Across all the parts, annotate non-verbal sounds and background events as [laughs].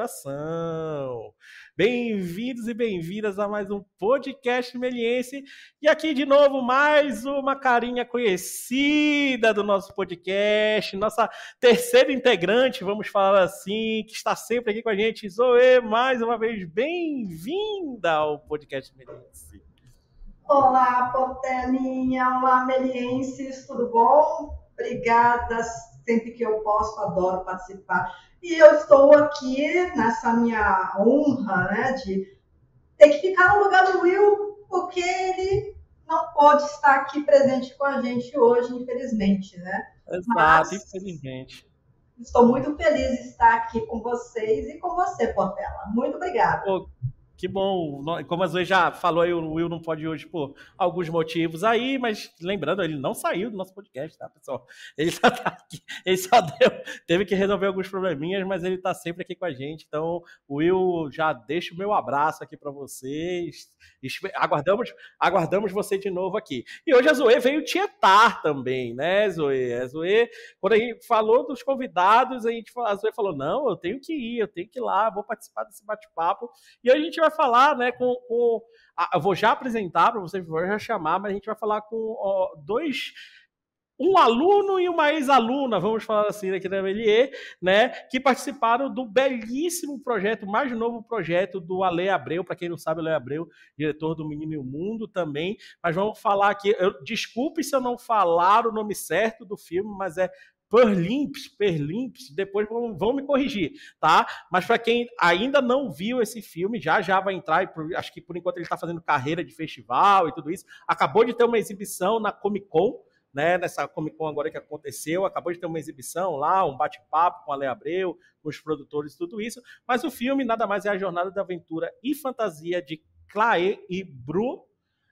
Coração. Bem-vindos e bem-vindas a mais um podcast meliense. E aqui de novo, mais uma carinha conhecida do nosso podcast, nossa terceira integrante, vamos falar assim, que está sempre aqui com a gente, Zoe, mais uma vez, bem-vinda ao podcast meliense. Olá, Portelinha, olá, melienses, tudo bom? Obrigada, sempre que eu posso, adoro participar. E eu estou aqui nessa minha honra, né, de ter que ficar no lugar do Will, porque ele não pode estar aqui presente com a gente hoje, infelizmente, né? Exato, Mas, infelizmente. Estou muito feliz de estar aqui com vocês e com você, Portela. Muito obrigada. Pô, que bom. Como a Zoe já falou aí, o Will não pode hoje por alguns motivos aí, mas lembrando, ele não saiu do nosso podcast, tá, pessoal? Ele só tá aqui, ele só deu, teve que resolver alguns probleminhas, mas ele tá sempre aqui com a gente. Então, Will, já deixa o meu abraço aqui para vocês. Aguardamos, aguardamos você de novo aqui. E hoje a Zoe veio tietar também, né, Zoe? A Zoe, quando a gente falou dos convidados, a, gente, a Zoe falou: não, eu tenho que ir, eu tenho que ir lá, vou participar desse bate-papo. E a gente vai vai falar né, com. com eu vou já apresentar para vocês, vou já chamar, mas a gente vai falar com ó, dois um aluno e uma ex-aluna, vamos falar assim, aqui da Melier, né, que participaram do belíssimo projeto, mais novo projeto do Ale Abreu, para quem não sabe, Ale Abreu, diretor do Menino e o Mundo também, mas vamos falar aqui, eu, desculpe se eu não falar o nome certo do filme, mas é Perlimps, Perlimps, depois vão, vão me corrigir, tá? Mas para quem ainda não viu esse filme, já já vai entrar, acho que por enquanto ele está fazendo carreira de festival e tudo isso. Acabou de ter uma exibição na Comic Con, né, nessa Comic Con agora que aconteceu, acabou de ter uma exibição lá, um bate-papo com a Lea Abreu, com os produtores, tudo isso. Mas o filme nada mais é a jornada da aventura e fantasia de Clae e Bru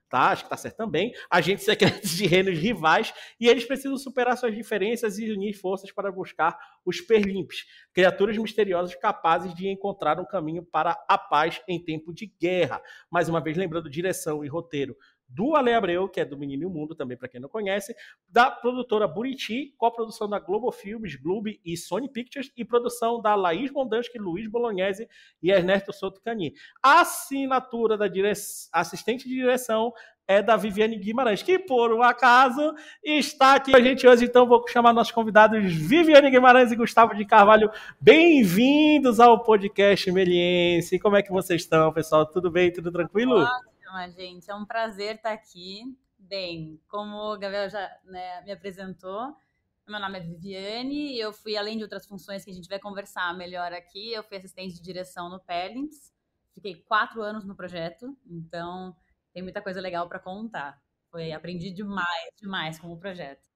tá? Acho que tá certo também. Agentes secretos [laughs] de reinos rivais e eles precisam superar suas diferenças e unir forças para buscar os Perlimps, criaturas misteriosas capazes de encontrar um caminho para a paz em tempo de guerra. Mais uma vez, lembrando direção e roteiro do Ale Abreu, que é do Menino e o Mundo, também para quem não conhece, da produtora Buriti, co-produção da Globo Filmes, Globo e Sony Pictures, e produção da Laís Mondansky, Luiz Bolognese e Ernesto Souto Cani. A assinatura da dire... assistente de direção é da Viviane Guimarães, que por um acaso está aqui a gente hoje. Então vou chamar nossos convidados Viviane Guimarães e Gustavo de Carvalho. Bem-vindos ao podcast Meliense. Como é que vocês estão, pessoal? Tudo bem? Tudo tranquilo? Olá gente. É um prazer estar aqui. Bem, como o Gabriel já né, me apresentou, meu nome é Viviane e eu fui, além de outras funções que a gente vai conversar melhor aqui, eu fui assistente de direção no Perlimps. Fiquei quatro anos no projeto, então tem muita coisa legal para contar. Foi, aprendi demais, demais com o projeto.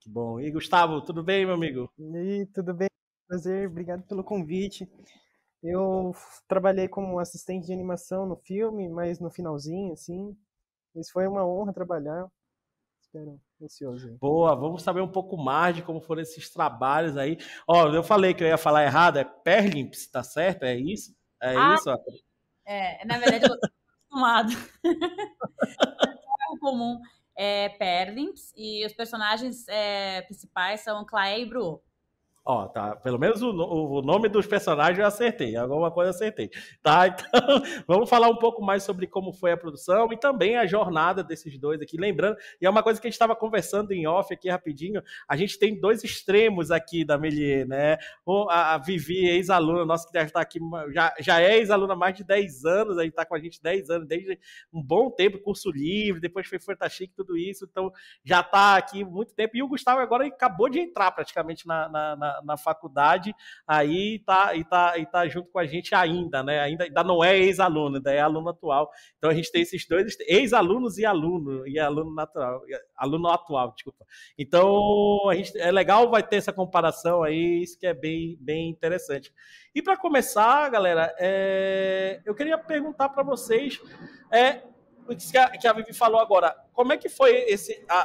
Que bom. E Gustavo, tudo bem, meu amigo? E aí, tudo bem? Prazer, obrigado pelo convite. Eu trabalhei como assistente de animação no filme, mas no finalzinho, assim. Mas foi uma honra trabalhar. Espero, ansioso. Boa, vamos saber um pouco mais de como foram esses trabalhos aí. Ó, eu falei que eu ia falar errado, é Perlimps, tá certo? É isso? É ah, isso? É, na verdade eu tô acostumado. é comum é Perlimps e os personagens é, principais são Clay e Bru. Ó, tá. Pelo menos o, o, nome dos personagens eu acertei. Alguma coisa eu acertei. Tá? [laughs] Então, vamos falar um pouco mais sobre como foi a produção e também a jornada desses dois aqui. Lembrando, e é uma coisa que a gente estava conversando em off aqui rapidinho. A gente tem dois extremos aqui da Melier, né? A, a Vivi, ex-aluna nossa, que já está aqui, já, já é ex-aluna há mais de 10 anos, aí está com a gente 10 anos, desde um bom tempo, curso livre, depois foi Fantachique, tudo isso. Então, já está aqui muito tempo. E o Gustavo agora acabou de entrar praticamente na, na, na na, faculdade, aí tá, e tá, e tá junto com a gente ainda, né? Ainda, ainda não é ex-aluno, ainda é aluno atual. Então a gente tem esses dois, ex-alunos e aluno, e aluno natural, aluno atual, desculpa. Então a gente, é legal, vai ter essa comparação aí, isso que é bem, bem interessante. E para começar, galera, é, eu queria perguntar para vocês, é, que a, que a Vivi falou agora, como é que foi esse, a,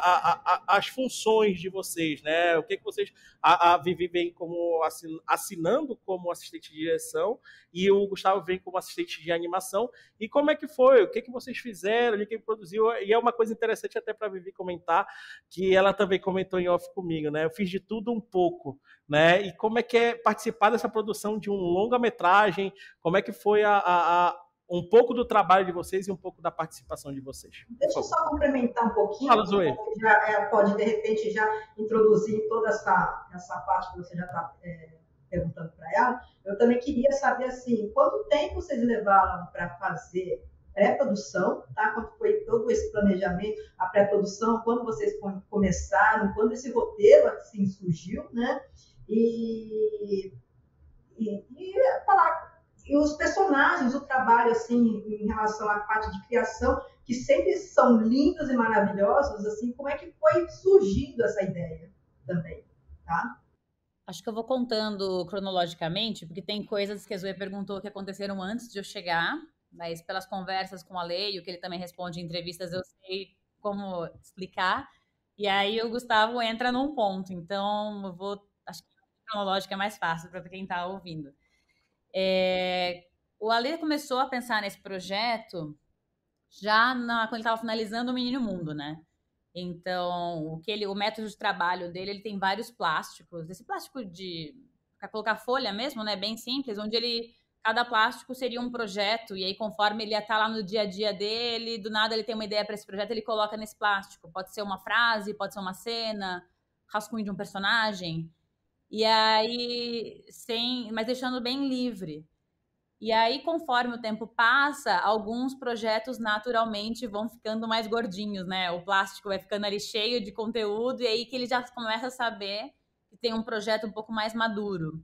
a, as funções de vocês, né? O que, que vocês. A, Vivi vem como assin, assinando como assistente de direção e o Gustavo vem como assistente de animação. E como é que foi? O que, que vocês fizeram? O que produziu? E é uma coisa interessante até para Vivi comentar, que ela também comentou em off comigo, né? Eu fiz de tudo um pouco, né? E como é que é participar dessa produção de um longa-metragem? Como é que foi a um pouco do trabalho de vocês e um pouco da participação de vocês. Deixa eu só complementar um pouquinho. Fala, Zoe. Já é, pode, de repente, já introduzir toda essa, essa parte que você já está é, perguntando para ela. Eu também queria saber, assim, quanto tempo vocês levaram para fazer pré-produção, tá? Quanto foi todo esse planejamento, a pré-produção, quando vocês começaram, quando esse roteiro, assim, surgiu, né? E, e, e falar e os personagens, o trabalho assim em relação à parte de criação, que sempre são lindos e maravilhosos, assim, como é que foi surgindo essa ideia também, tá? Acho que eu vou contando cronologicamente, porque tem coisas que a Zoe perguntou que aconteceram antes de eu chegar, mas pelas conversas com a Lei, o que ele também responde em entrevistas, eu sei como explicar. E aí o Gustavo entra num ponto, então eu vou, acho que cronológica é mais fácil para quem está ouvindo. É, o Ale começou a pensar nesse projeto já na, quando ele estava finalizando o Menino Mundo, né? Então, o que ele, o método de trabalho dele, ele tem vários plásticos. Esse plástico de colocar folha mesmo, né? Bem simples, onde ele cada plástico seria um projeto e aí conforme ele ia estar lá no dia a dia dele, do nada ele tem uma ideia para esse projeto, ele coloca nesse plástico. Pode ser uma frase, pode ser uma cena, rascunho de um personagem. E aí, sem, mas deixando bem livre. E aí, conforme o tempo passa, alguns projetos naturalmente vão ficando mais gordinhos, né? O plástico vai ficando ali cheio de conteúdo, e aí que ele já começa a saber que tem um projeto um pouco mais maduro.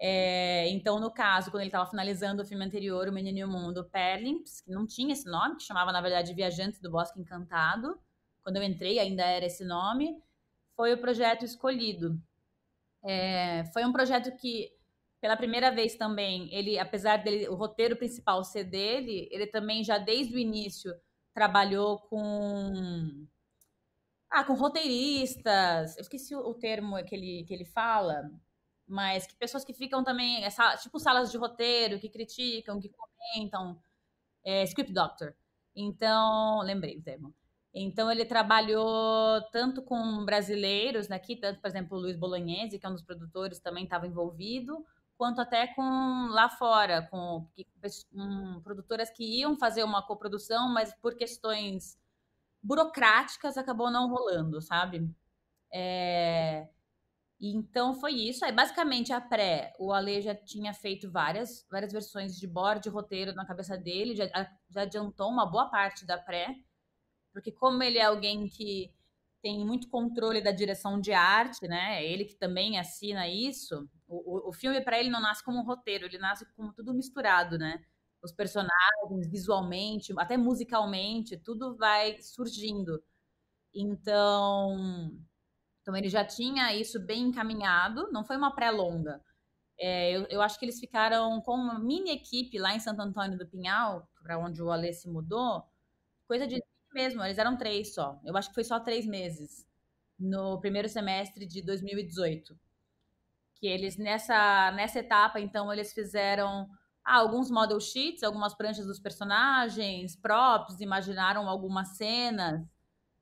É, então, no caso, quando ele estava finalizando o filme anterior, O Menino e o Mundo, Perlimps, que não tinha esse nome, que chamava, na verdade, Viajantes do Bosque Encantado, quando eu entrei ainda era esse nome, foi o projeto escolhido. É, foi um projeto que, pela primeira vez também, ele, apesar dele, o roteiro principal ser dele, ele também já desde o início trabalhou com ah, com roteiristas, eu esqueci o termo que ele, que ele fala, mas que pessoas que ficam também, essa, tipo salas de roteiro, que criticam, que comentam, é, script doctor. Então, lembrei o termo. Então ele trabalhou tanto com brasileiros aqui, tanto, por exemplo, o Luiz Bolognese, que é um dos produtores, também estava envolvido, quanto até com lá fora, com, com produtoras que iam fazer uma coprodução, mas por questões burocráticas acabou não rolando, sabe? É... Então foi isso. Aí basicamente a pré, o Ale já tinha feito várias, várias versões de board, roteiro na cabeça dele, já, já adiantou uma boa parte da pré. Porque como ele é alguém que tem muito controle da direção de arte, né? É ele que também assina isso. O, o, filme para ele não nasce como um roteiro, ele nasce como tudo misturado, né? Os personagens, visualmente, até musicalmente, tudo vai surgindo. Então, então ele já tinha isso bem encaminhado. Não foi uma pré-longa. É, eu, eu, acho que eles ficaram com uma mini equipe lá em Santo Antônio do Pinhal, para onde o Alê se mudou, coisa de mesmo, eles eram três só. Eu acho que foi só três meses no primeiro semestre de 2018. Que eles, nessa, nessa etapa, então, eles fizeram ah, alguns model sheets, algumas pranchas dos personagens, props, imaginaram algumas cenas,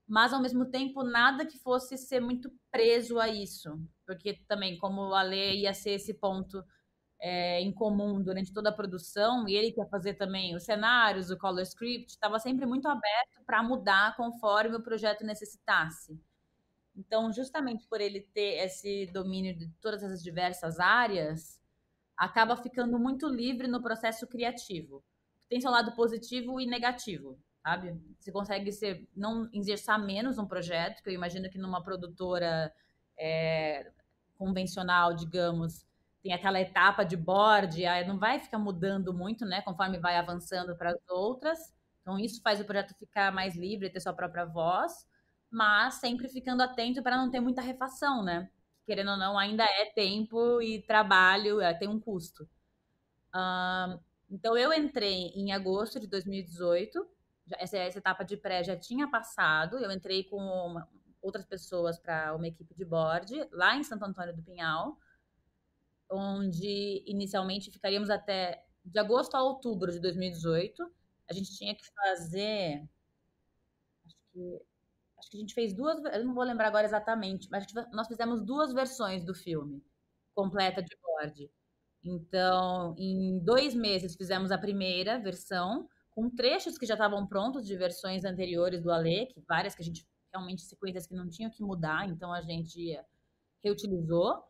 mas ao mesmo tempo nada que fosse ser muito preso a isso. Porque também, como a lei ia ser esse ponto é, em comum durante toda a produção, e ele quer fazer também os cenários, o color script, estava sempre muito aberto para mudar conforme o projeto necessitasse. Então, justamente por ele ter esse domínio de todas essas diversas áreas, acaba ficando muito livre no processo criativo. Tem seu lado positivo e negativo, sabe? Você consegue ser, não exercer menos um projeto, que eu imagino que numa produtora é, convencional, digamos, tem aquela etapa de board, não vai ficar mudando muito, né, conforme vai avançando para as outras. Então, isso faz o projeto ficar mais livre, ter sua própria voz, mas sempre ficando atento para não ter muita refação, né? Querendo ou não, ainda é tempo e trabalho, é, tem um custo. então, eu entrei em agosto de 2018, essa, essa etapa de pré já tinha passado. Eu entrei com uma, outras pessoas para uma equipe de board lá em Santo Antônio do Pinhal, onde inicialmente ficaríamos até de agosto a outubro de 2018. A gente tinha que fazer. Acho que, acho que a gente fez duas. Eu não vou lembrar agora exatamente, mas nós fizemos duas versões do filme completa de board. Então, em dois meses fizemos a primeira versão, com trechos que já estavam prontos de versões anteriores do Alê, que várias que a gente realmente sequências que não tinham que mudar, então a gente reutilizou.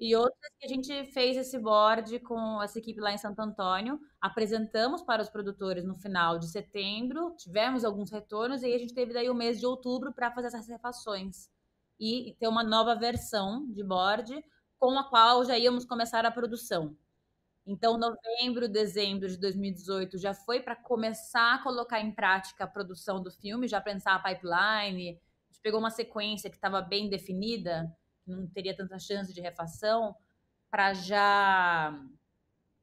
E outras que a gente fez esse board com essa equipe lá em Santo Antônio, apresentamos para os produtores no final de setembro, tivemos alguns retornos e aí a gente teve daí o mês de outubro para fazer essas refações e ter uma nova versão de board com a qual já íamos começar a produção. Então, novembro, dezembro de 2018 já foi para começar a colocar em prática a produção do filme, já pensar a pipeline. A gente pegou uma sequência que estava bem definida, não teria tanta chance de refação, para já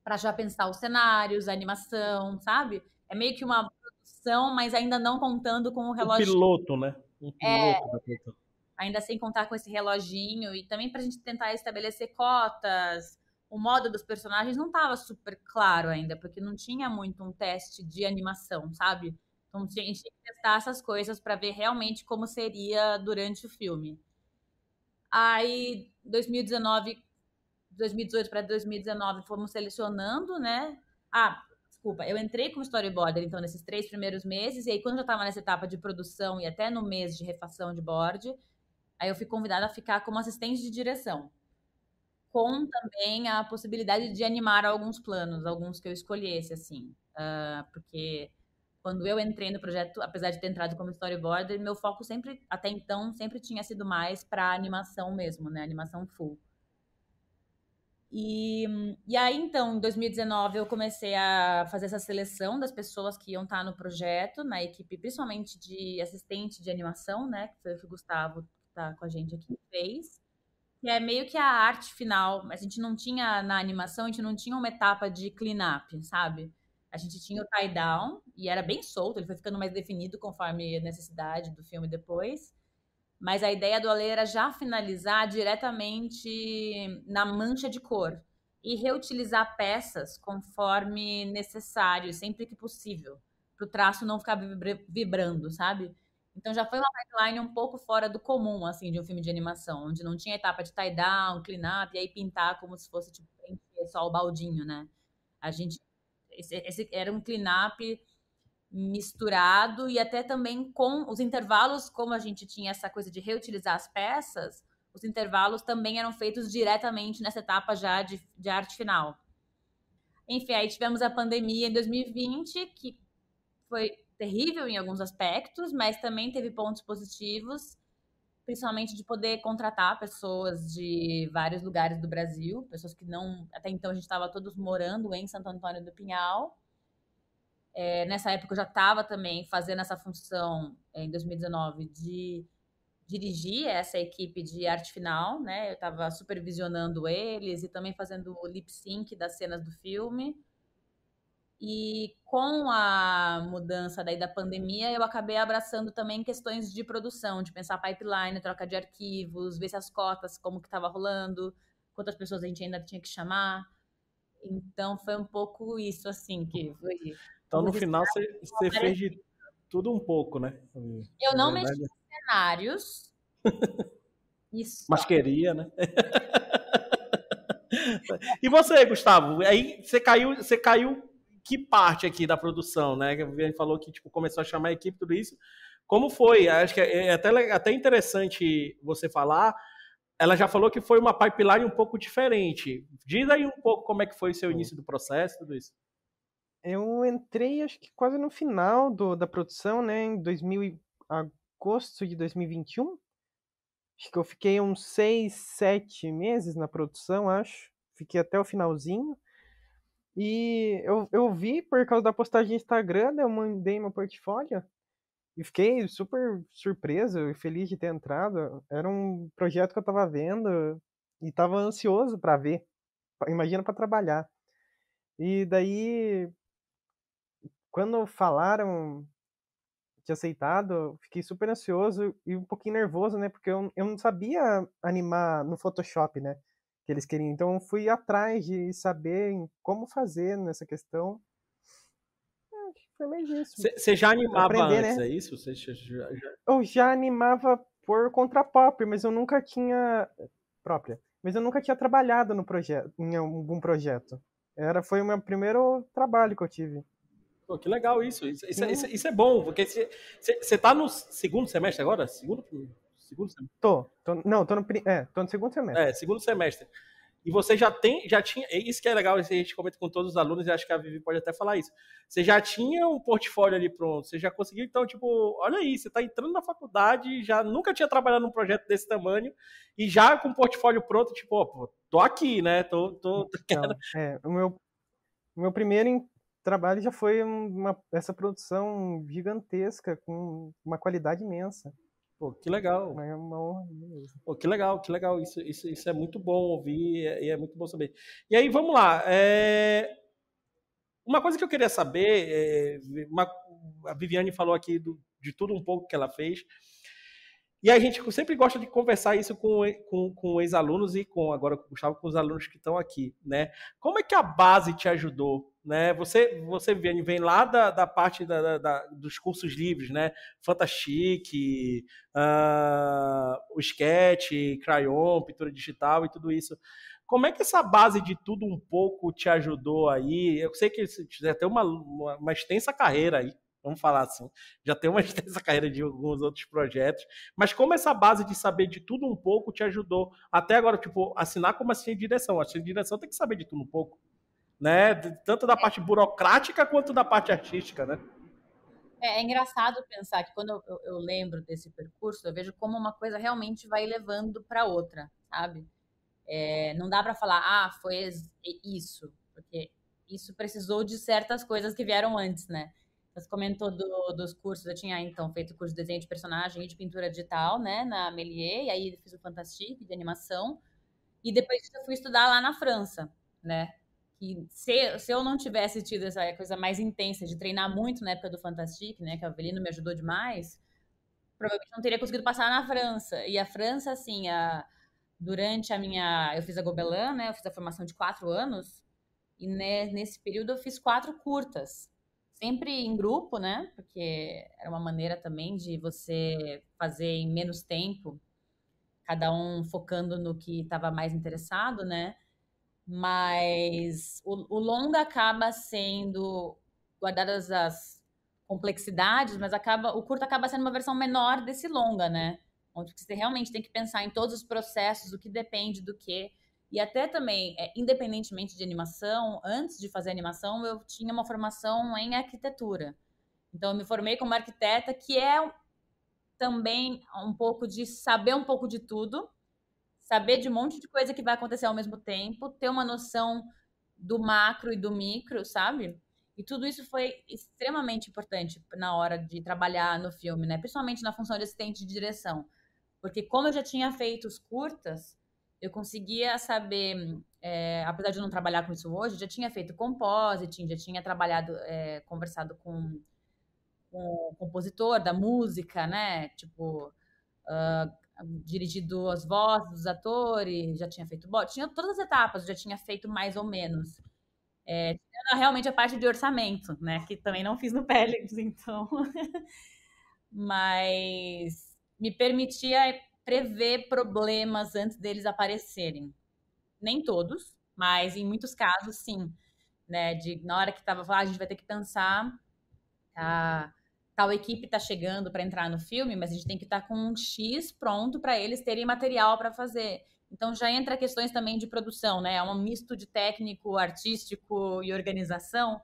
para já pensar os cenários, a animação, sabe? É meio que uma produção, mas ainda não contando com o relógio. Um piloto, né? Um é. piloto é, da Ainda sem contar com esse reloginho e também para a gente tentar estabelecer cotas. O modo dos personagens não estava super claro ainda, porque não tinha muito um teste de animação, sabe? Então a gente tinha que testar essas coisas para ver realmente como seria durante o filme. Aí, 2019, 2018 para 2019, fomos selecionando, né? Ah, desculpa, eu entrei como storyboarder, então, nesses três primeiros meses, e aí, quando eu estava nessa etapa de produção e até no mês de refação de board, aí eu fui convidada a ficar como assistente de direção. Com também a possibilidade de animar alguns planos, alguns que eu escolhesse, assim. Uh, porque quando eu entrei no projeto, apesar de ter entrado como storyboarder, meu foco sempre, até então, sempre tinha sido mais para animação mesmo, né? Animação full. E, e aí, então, em 2019, eu comecei a fazer essa seleção das pessoas que iam estar no projeto, na equipe, principalmente de assistente de animação, né? Que foi o que o Gustavo, que está com a gente aqui, fez. Que é meio que a arte final. A gente não tinha, na animação, a gente não tinha uma etapa de clean-up, sabe? A gente tinha o tie down e era bem solto, ele foi ficando mais definido conforme a necessidade do filme depois. Mas a ideia do Ale era já finalizar diretamente na mancha de cor e reutilizar peças conforme necessário, sempre que possível, para o traço não ficar vibrando, sabe? Então já foi uma pipeline um pouco fora do comum, assim, de um filme de animação, onde não tinha etapa de tie down, clean up e aí pintar como se fosse tipo só o baldinho, né? A gente esse, esse era um clean-up misturado e até também com os intervalos, como a gente tinha essa coisa de reutilizar as peças, os intervalos também eram feitos diretamente nessa etapa já de, de arte final. Enfim, aí tivemos a pandemia em 2020, que foi terrível em alguns aspectos, mas também teve pontos positivos principalmente de poder contratar pessoas de vários lugares do Brasil, pessoas que não. Até então a gente estava todos morando em Santo Antônio do Pinhal. É, nessa época eu já estava também fazendo essa função, é, em 2019, de dirigir essa equipe de arte final, né? Eu estava supervisionando eles e também fazendo o lip sync das cenas do filme. E com a mudança daí da pandemia, eu acabei abraçando também questões de produção, de pensar pipeline, troca de arquivos, ver se as cotas, como que estava rolando, quantas pessoas a gente ainda tinha que chamar. Então foi um pouco isso, assim, que foi. Então no final você, você fez de tudo um pouco, né? Eu não mexi em cenários. [laughs] Isso. Mas queria, né? [laughs] e você, Gustavo? Aí você caiu, você caiu que parte aqui da produção, né? A Viviane falou que tipo, começou a chamar a equipe, tudo isso. Como foi? Acho que é até, até interessante você falar. Ela já falou que foi uma pipeline um pouco diferente. Diz aí um pouco como é que foi o seu início do processo, tudo isso. Eu entrei, acho que quase no final do, da produção, né? Em 2000, agosto de 2021. Acho que eu fiquei uns seis, sete meses na produção, acho. Fiquei até o finalzinho. E eu, eu vi por causa da postagem no Instagram, eu mandei meu portfólio e fiquei super surpreso e feliz de ter entrado. Era um projeto que eu estava vendo e estava ansioso para ver. Imagina para trabalhar. E daí, quando falaram tinha aceitado, fiquei super ansioso e um pouquinho nervoso, né? Porque eu, eu não sabia animar no Photoshop, né? Que eles queriam. Então, eu fui atrás de saber como fazer nessa questão. É, foi mais isso. Você já animava Aprender, antes, né? é isso? Você já, já... Eu já animava por contra pop, mas eu nunca tinha própria, mas eu nunca tinha trabalhado no projeto, em algum projeto. Era foi o meu primeiro trabalho que eu tive. Pô, que legal isso. Isso, isso, isso, isso é bom, porque você está no segundo semestre agora? Segundo, segundo semestre? Tô, tô, não, tô no, é, tô no segundo semestre. É, segundo semestre. E você já tem, já tinha, isso que é legal, isso a gente comenta com todos os alunos, e acho que a Vivi pode até falar isso. Você já tinha um portfólio ali pronto, você já conseguiu, então, tipo, olha aí, você está entrando na faculdade, já nunca tinha trabalhado num projeto desse tamanho, e já com o portfólio pronto, tipo, ó, tô aqui, né? Tô, tô, então, [laughs] é, o meu, o meu primeiro trabalho já foi uma, essa produção gigantesca, com uma qualidade imensa. Pô, que legal. É uma honra mesmo. Pô, que legal, que legal. Isso, isso, isso é muito bom ouvir e é, é muito bom saber. E aí, vamos lá. É... Uma coisa que eu queria saber, é... uma... a Viviane falou aqui do, de tudo um pouco que ela fez. E a gente sempre gosta de conversar isso com, com, com ex-alunos e com agora com o Gustavo, com os alunos que estão aqui, né? Como é que a base te ajudou né? Você, você vem, vem lá da, da parte da, da, dos cursos livres, né? Fantastic, uh, o Sketch, Crayon, pintura digital e tudo isso. Como é que essa base de tudo um pouco te ajudou aí? Eu sei que você já tem uma, uma, uma extensa carreira aí, vamos falar assim. Já tem uma [laughs] extensa carreira de alguns outros projetos. Mas como essa base de saber de tudo um pouco te ajudou até agora, tipo, assinar como assistente de direção? Assistente de direção tem que saber de tudo um pouco né? Tanto da parte burocrática quanto da parte artística, né? É, é engraçado pensar que quando eu, eu, lembro desse percurso, eu vejo como uma coisa realmente vai levando para outra, sabe? É, não dá para falar, ah, foi isso, porque isso precisou de certas coisas que vieram antes, né? Você comentou do, dos cursos, eu tinha então feito curso de desenho de personagem e de pintura digital, né, na Melier, e aí fiz o Fantastique de animação, e depois eu fui estudar lá na França, né? Que se, se eu não tivesse tido essa coisa mais intensa de treinar muito na época do Fantastic, né, que a Avelino me ajudou demais, provavelmente não teria conseguido passar na França. E a França, assim, a, durante a minha. Eu fiz a Gobelin, né? Eu fiz a formação de quatro anos. E nesse período eu fiz quatro curtas. Sempre em grupo, né? Porque era uma maneira também de você fazer em menos tempo, cada um focando no que estava mais interessado, né? Mas o, o longa acaba sendo guardadas as complexidades, mas acaba o curto acaba sendo uma versão menor desse longa, né? Onde você realmente tem que pensar em todos os processos, o que depende do que. E até também, é, independentemente de animação, antes de fazer animação, eu tinha uma formação em arquitetura. Então, eu me formei como arquiteta, que é também um pouco de saber um pouco de tudo, saber de um monte de coisa que vai acontecer ao mesmo tempo, ter uma noção do macro e do micro, sabe? E tudo isso foi extremamente importante na hora de trabalhar no filme, né? Principalmente na função de assistente de direção. Porque como eu já tinha feito os curtas, eu conseguia saber, é, apesar de não trabalhar com isso hoje, já tinha feito compositing, já tinha trabalhado, é, conversado com, com o compositor da música, né? Tipo, uh, dirigido as vozes dos atores, já tinha feito bot, tinha todas as etapas, já tinha feito mais ou menos. É, realmente a parte de orçamento, né? Que também não fiz no Pélix, [laughs] então. Mas me permitia prever problemas antes deles aparecerem. Nem todos, mas em muitos casos, sim. Né? De, na hora que estava, ah, a gente vai ter que pensar. Tá? Tal equipe está chegando para entrar no filme, mas a gente tem que estar tá com um X pronto para eles terem material para fazer. Então já entra questões também de produção, né? É um misto de técnico, artístico e organização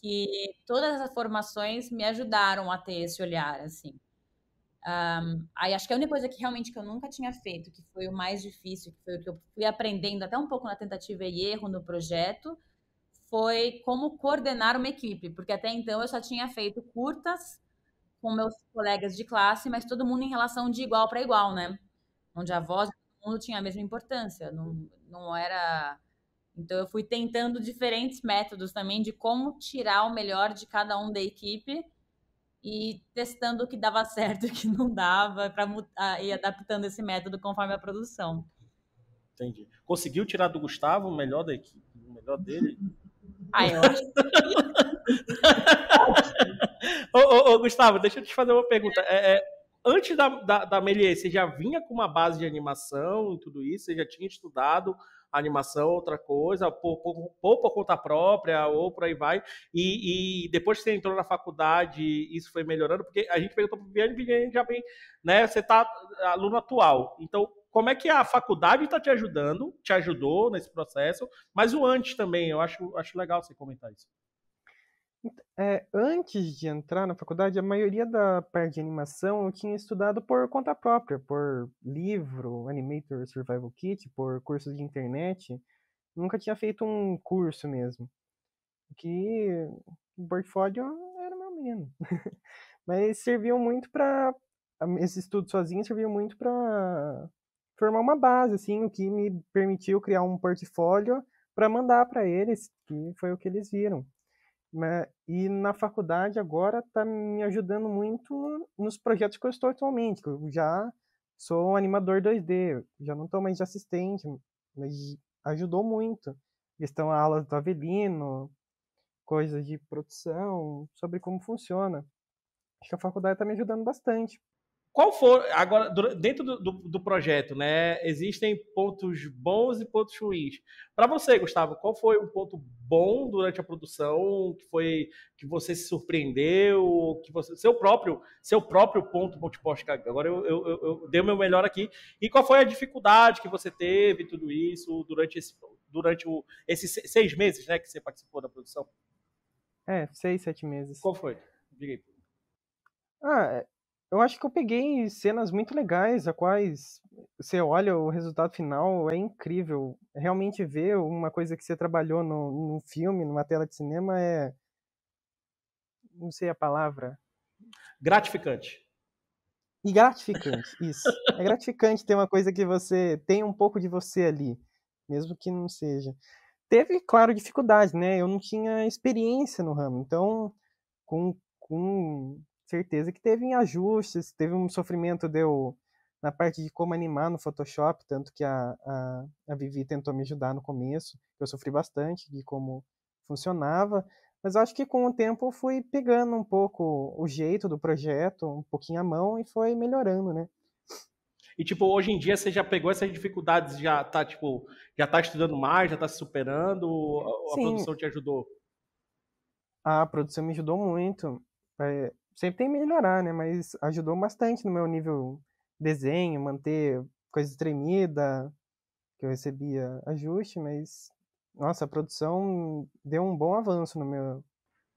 que todas as formações me ajudaram a ter esse olhar, assim. Um, aí acho que a única coisa que realmente que eu nunca tinha feito, que foi o mais difícil, que foi o que eu fui aprendendo até um pouco na tentativa e erro no projeto, foi como coordenar uma equipe, porque até então eu só tinha feito curtas com meus colegas de classe, mas todo mundo em relação de igual para igual, né? Onde a voz de todo mundo tinha a mesma importância, não, não era. Então eu fui tentando diferentes métodos também de como tirar o melhor de cada um da equipe e testando o que dava [laughs] certo e o que não dava, para ir adaptando esse método conforme a produção. Entendi. Conseguiu tirar do Gustavo o melhor da equipe, o melhor dele? Ah, eu acho [laughs] ô, ô, ô, Gustavo, deixa eu te fazer uma pergunta. É, é, antes da, da, da Melier, você já vinha com uma base de animação e tudo isso? Você já tinha estudado animação, outra coisa, por, por, por, por conta própria, ou por aí vai. E, e, depois que você entrou na faculdade, isso foi melhorando, porque a gente perguntou para o Viviane, Viviane já vem, né? Você está aluno atual. Então, como é que a faculdade está te ajudando, te ajudou nesse processo, mas o antes também, eu acho, acho legal você comentar isso. É, antes de entrar na faculdade, a maioria da parte de animação eu tinha estudado por conta própria, por livro, Animator Survival Kit, por cursos de internet. Nunca tinha feito um curso mesmo. Que o portfólio era meu menino. [laughs] Mas serviu muito para esse estudo sozinho serviu muito para formar uma base, assim, o que me permitiu criar um portfólio para mandar para eles, que foi o que eles viram. Né, e na faculdade agora está me ajudando muito nos projetos que eu estou atualmente, eu já sou um animador 2D, já não estou mais de assistente, mas ajudou muito. Questão aulas do Avelino, coisas de produção, sobre como funciona. Acho que a faculdade está me ajudando bastante. Qual for, agora, dentro do, do, do, projeto, né, existem pontos bons e pontos ruins. Para você, Gustavo, qual foi um ponto bom durante a produção, que foi que você se surpreendeu, que você, seu próprio, seu próprio ponto multipost, agora eu, eu, eu, eu dei o meu melhor aqui, e qual foi a dificuldade que você teve, tudo isso, durante, esse, durante o, esses seis meses, né, que você participou da produção? É, seis, sete meses. Qual foi? Diga aí. Ah, eu acho que eu peguei cenas muito legais, a quais você olha o resultado final, é incrível. Realmente ver uma coisa que você trabalhou no, num filme, numa tela de cinema, é. Não sei a palavra. Gratificante. E gratificante, isso. É gratificante ter uma coisa que você tem um pouco de você ali, mesmo que não seja. Teve, claro, dificuldade, né? Eu não tinha experiência no ramo, então, com, com certeza que teve ajustes, teve um sofrimento deu na parte de como animar no Photoshop, tanto que a, a, a Vivi tentou me ajudar no começo, eu sofri bastante de como funcionava, mas acho que com o tempo eu fui pegando um pouco o jeito do projeto, um pouquinho a mão e foi melhorando, né? E tipo, hoje em dia você já pegou essas dificuldades, já tá tipo, já tá estudando mais, já tá se superando, a, a produção te ajudou? A produção me ajudou muito. É, sempre tem que melhorar, né? Mas ajudou bastante no meu nível desenho, manter coisa tremida, que eu recebia ajuste, mas nossa, a produção deu um bom avanço no meu,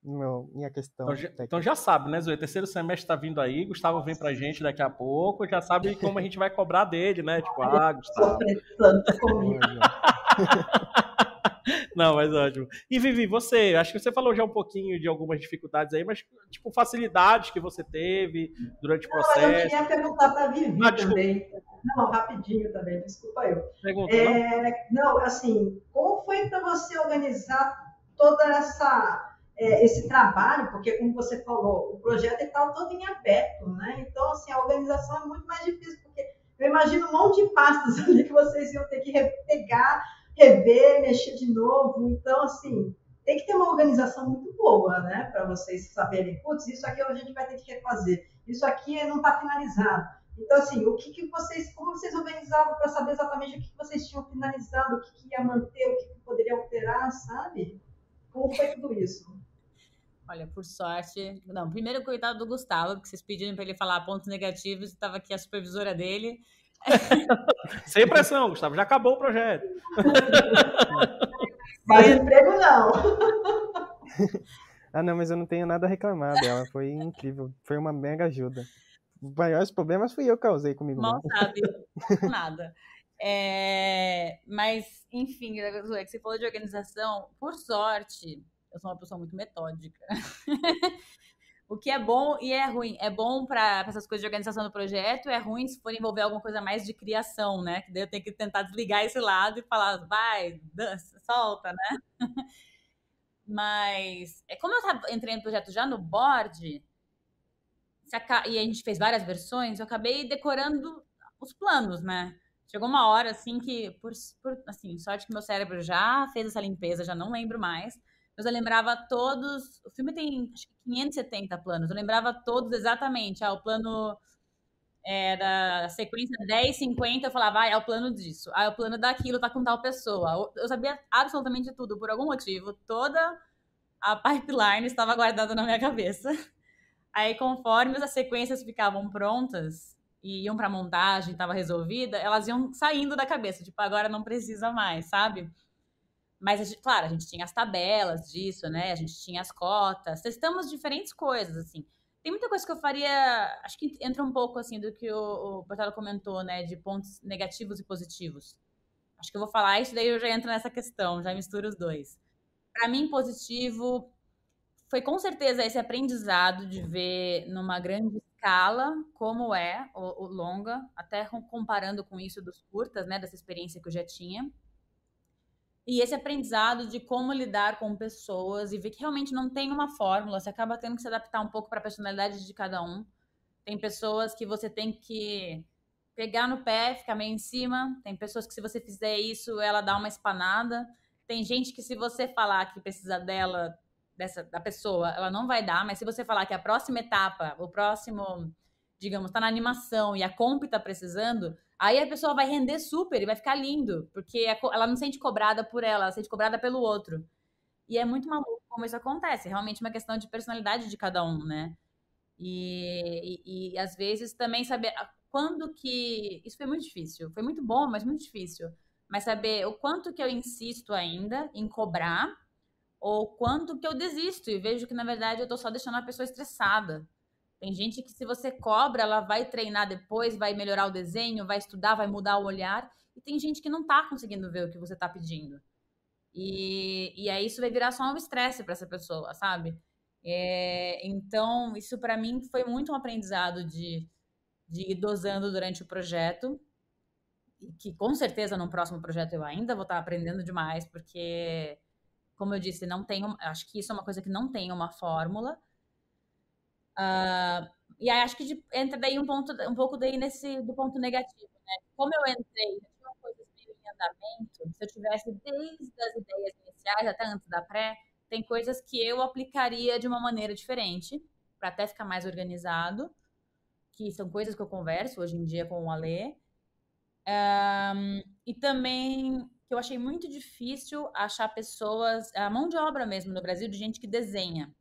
no meu minha questão. Então já, então já sabe, né, Zoe? Terceiro semestre está vindo aí, Gustavo vem pra gente daqui a pouco, já sabe como a gente vai cobrar dele, né? Tipo, [laughs] ah, Gustavo. [laughs] Não, mas ótimo. E Vivi, você, acho que você falou já um pouquinho de algumas dificuldades aí, mas tipo facilidades que você teve durante o processo. Não, eu queria perguntar para a Vivi ah, também. Não, rapidinho também, desculpa eu. Pergunta, é, não? não, assim, como foi para você organizar toda essa é, esse trabalho, porque como você falou, o projeto estava todo em aberto, né? Então, assim, a organização é muito mais difícil, porque eu imagino um monte de pastas [laughs] ali que vocês iam ter que pegar rever, mexer de novo. Então, assim, tem que ter uma organização muito boa, né? Para vocês saberem, putz, isso aqui a gente vai ter que refazer, isso aqui não está finalizado. Então, assim, o que, que vocês, como vocês organizavam para saber exatamente o que, que vocês tinham finalizado, o que, que ia manter, o que, que poderia alterar, sabe? Como foi tudo isso? Olha, por sorte. Não, primeiro, coitado do Gustavo, porque vocês pediram para ele falar pontos negativos, estava aqui a supervisora dele. [laughs] Sem pressão, Gustavo, já acabou o projeto. [laughs] Mas emprego não. ah, não, mas eu não tenho nada a reclamar dela. Foi incrível. Foi uma mega ajuda. Os maiores problemas fui eu que causei comigo. Mal mesmo. sabe, [laughs] nada. É, mas, enfim, é que você falou de organização, por sorte, eu sou uma pessoa muito metódica. O que é bom e é ruim. É bom para essas coisas de organização do projeto, é ruim se for envolver alguma coisa mais de criação, né? Que daí eu tenho que tentar desligar esse lado e falar, vai, dança, solta, né? [laughs] Mas, é como eu entrei no projeto já no board, e a gente fez várias versões, eu acabei decorando os planos, né? Chegou uma hora, assim, que, por, por assim, sorte que meu cérebro já fez essa limpeza, já não lembro mais. Mas eu lembrava todos. O filme tem acho que 570 planos. Eu lembrava todos exatamente. Ah, o plano é, da sequência 10, 50, eu falava, ah, é o plano disso. Ah, é o plano daquilo, tá com tal pessoa. Eu sabia absolutamente tudo, por algum motivo. Toda a pipeline estava guardada na minha cabeça. [laughs] Aí, conforme as sequências ficavam prontas e iam para montagem, estava resolvida, elas iam saindo da cabeça, tipo, agora não precisa mais, sabe? Mas, a gente, claro, a gente tinha as tabelas disso, né? A gente tinha as cotas, testamos diferentes coisas, assim. Tem muita coisa que eu faria, acho que entra um pouco, assim, do que o, o comentou, né? De pontos negativos e positivos. Acho que eu vou falar isso, daí eu já entro nessa questão, já misturo os dois. Para mim, positivo foi com certeza esse aprendizado de ver numa grande escala como é o, o, longa, até comparando com isso dos curtas, né, dessa experiência que eu já tinha. E esse aprendizado de como lidar com pessoas e ver que realmente não tem uma fórmula, você acaba tendo que se adaptar um pouco para a personalidade de cada um. Tem pessoas que você tem que pegar no pé, ficar meio em cima. Tem pessoas que se você fizer isso, ela dá uma espanada. Tem gente que se você falar que precisa dela, dessa da pessoa, ela não vai dar, mas se você falar que a próxima etapa, o próximo, digamos, está na animação e a comp está precisando, aí a pessoa vai render super e vai ficar lindo, porque ela não sente cobrada por ela, ela sente cobrada pelo outro. E é muito maluco como isso acontece, é realmente uma questão de personalidade de cada um, né? E, e, e às vezes também saber quando que. Isso foi muito difícil. Foi muito bom, mas muito difícil. Mas saber o quanto que eu insisto ainda em cobrar ou quanto que eu desisto e vejo que, na verdade, eu tô só deixando a pessoa estressada. Tem gente que, se você cobra, ela vai treinar depois, vai melhorar o desenho, vai estudar, vai mudar o olhar. E tem gente que não tá conseguindo ver o que você tá pedindo. E, e aí isso vai virar só um estresse para essa pessoa, sabe? É, então, isso para mim foi muito um aprendizado de, de ir dosando durante o projeto. Que com certeza no próximo projeto eu ainda vou estar tá aprendendo demais, porque como eu disse, não tem, acho que isso é uma coisa que não tem uma fórmula. Uh, e aí acho que de, entra daí um ponto, um pouco daí nesse do ponto negativo, né? Como eu entrei, já tinha coisas meio em andamento. Se eu tivesse desde as ideias iniciais até antes da pré, tem coisas que eu aplicaria de uma maneira diferente para até ficar mais organizado, que são coisas que eu converso hoje em dia com o Alê. Um, e também que eu achei muito difícil achar pessoas, a mão de obra mesmo no Brasil, de gente que desenha.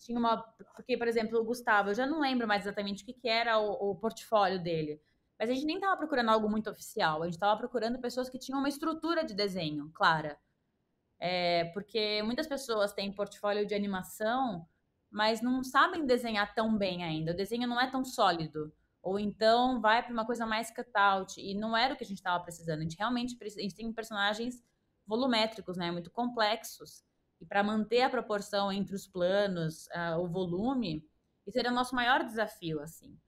Tinha uma. Porque, por exemplo, o Gustavo, eu já não lembro mais exatamente o que, que era o, o portfólio dele. Mas a gente nem estava procurando algo muito oficial, a gente estava procurando pessoas que tinham uma estrutura de desenho clara. É, porque muitas pessoas têm portfólio de animação, mas não sabem desenhar tão bem ainda. O desenho não é tão sólido. Ou então vai para uma coisa mais cutout. E não era o que a gente estava precisando. A gente realmente precisa, a gente tem personagens volumétricos, né? Muito complexos. E para manter a proporção entre os planos, uh, o volume, isso era o nosso maior desafio, assim.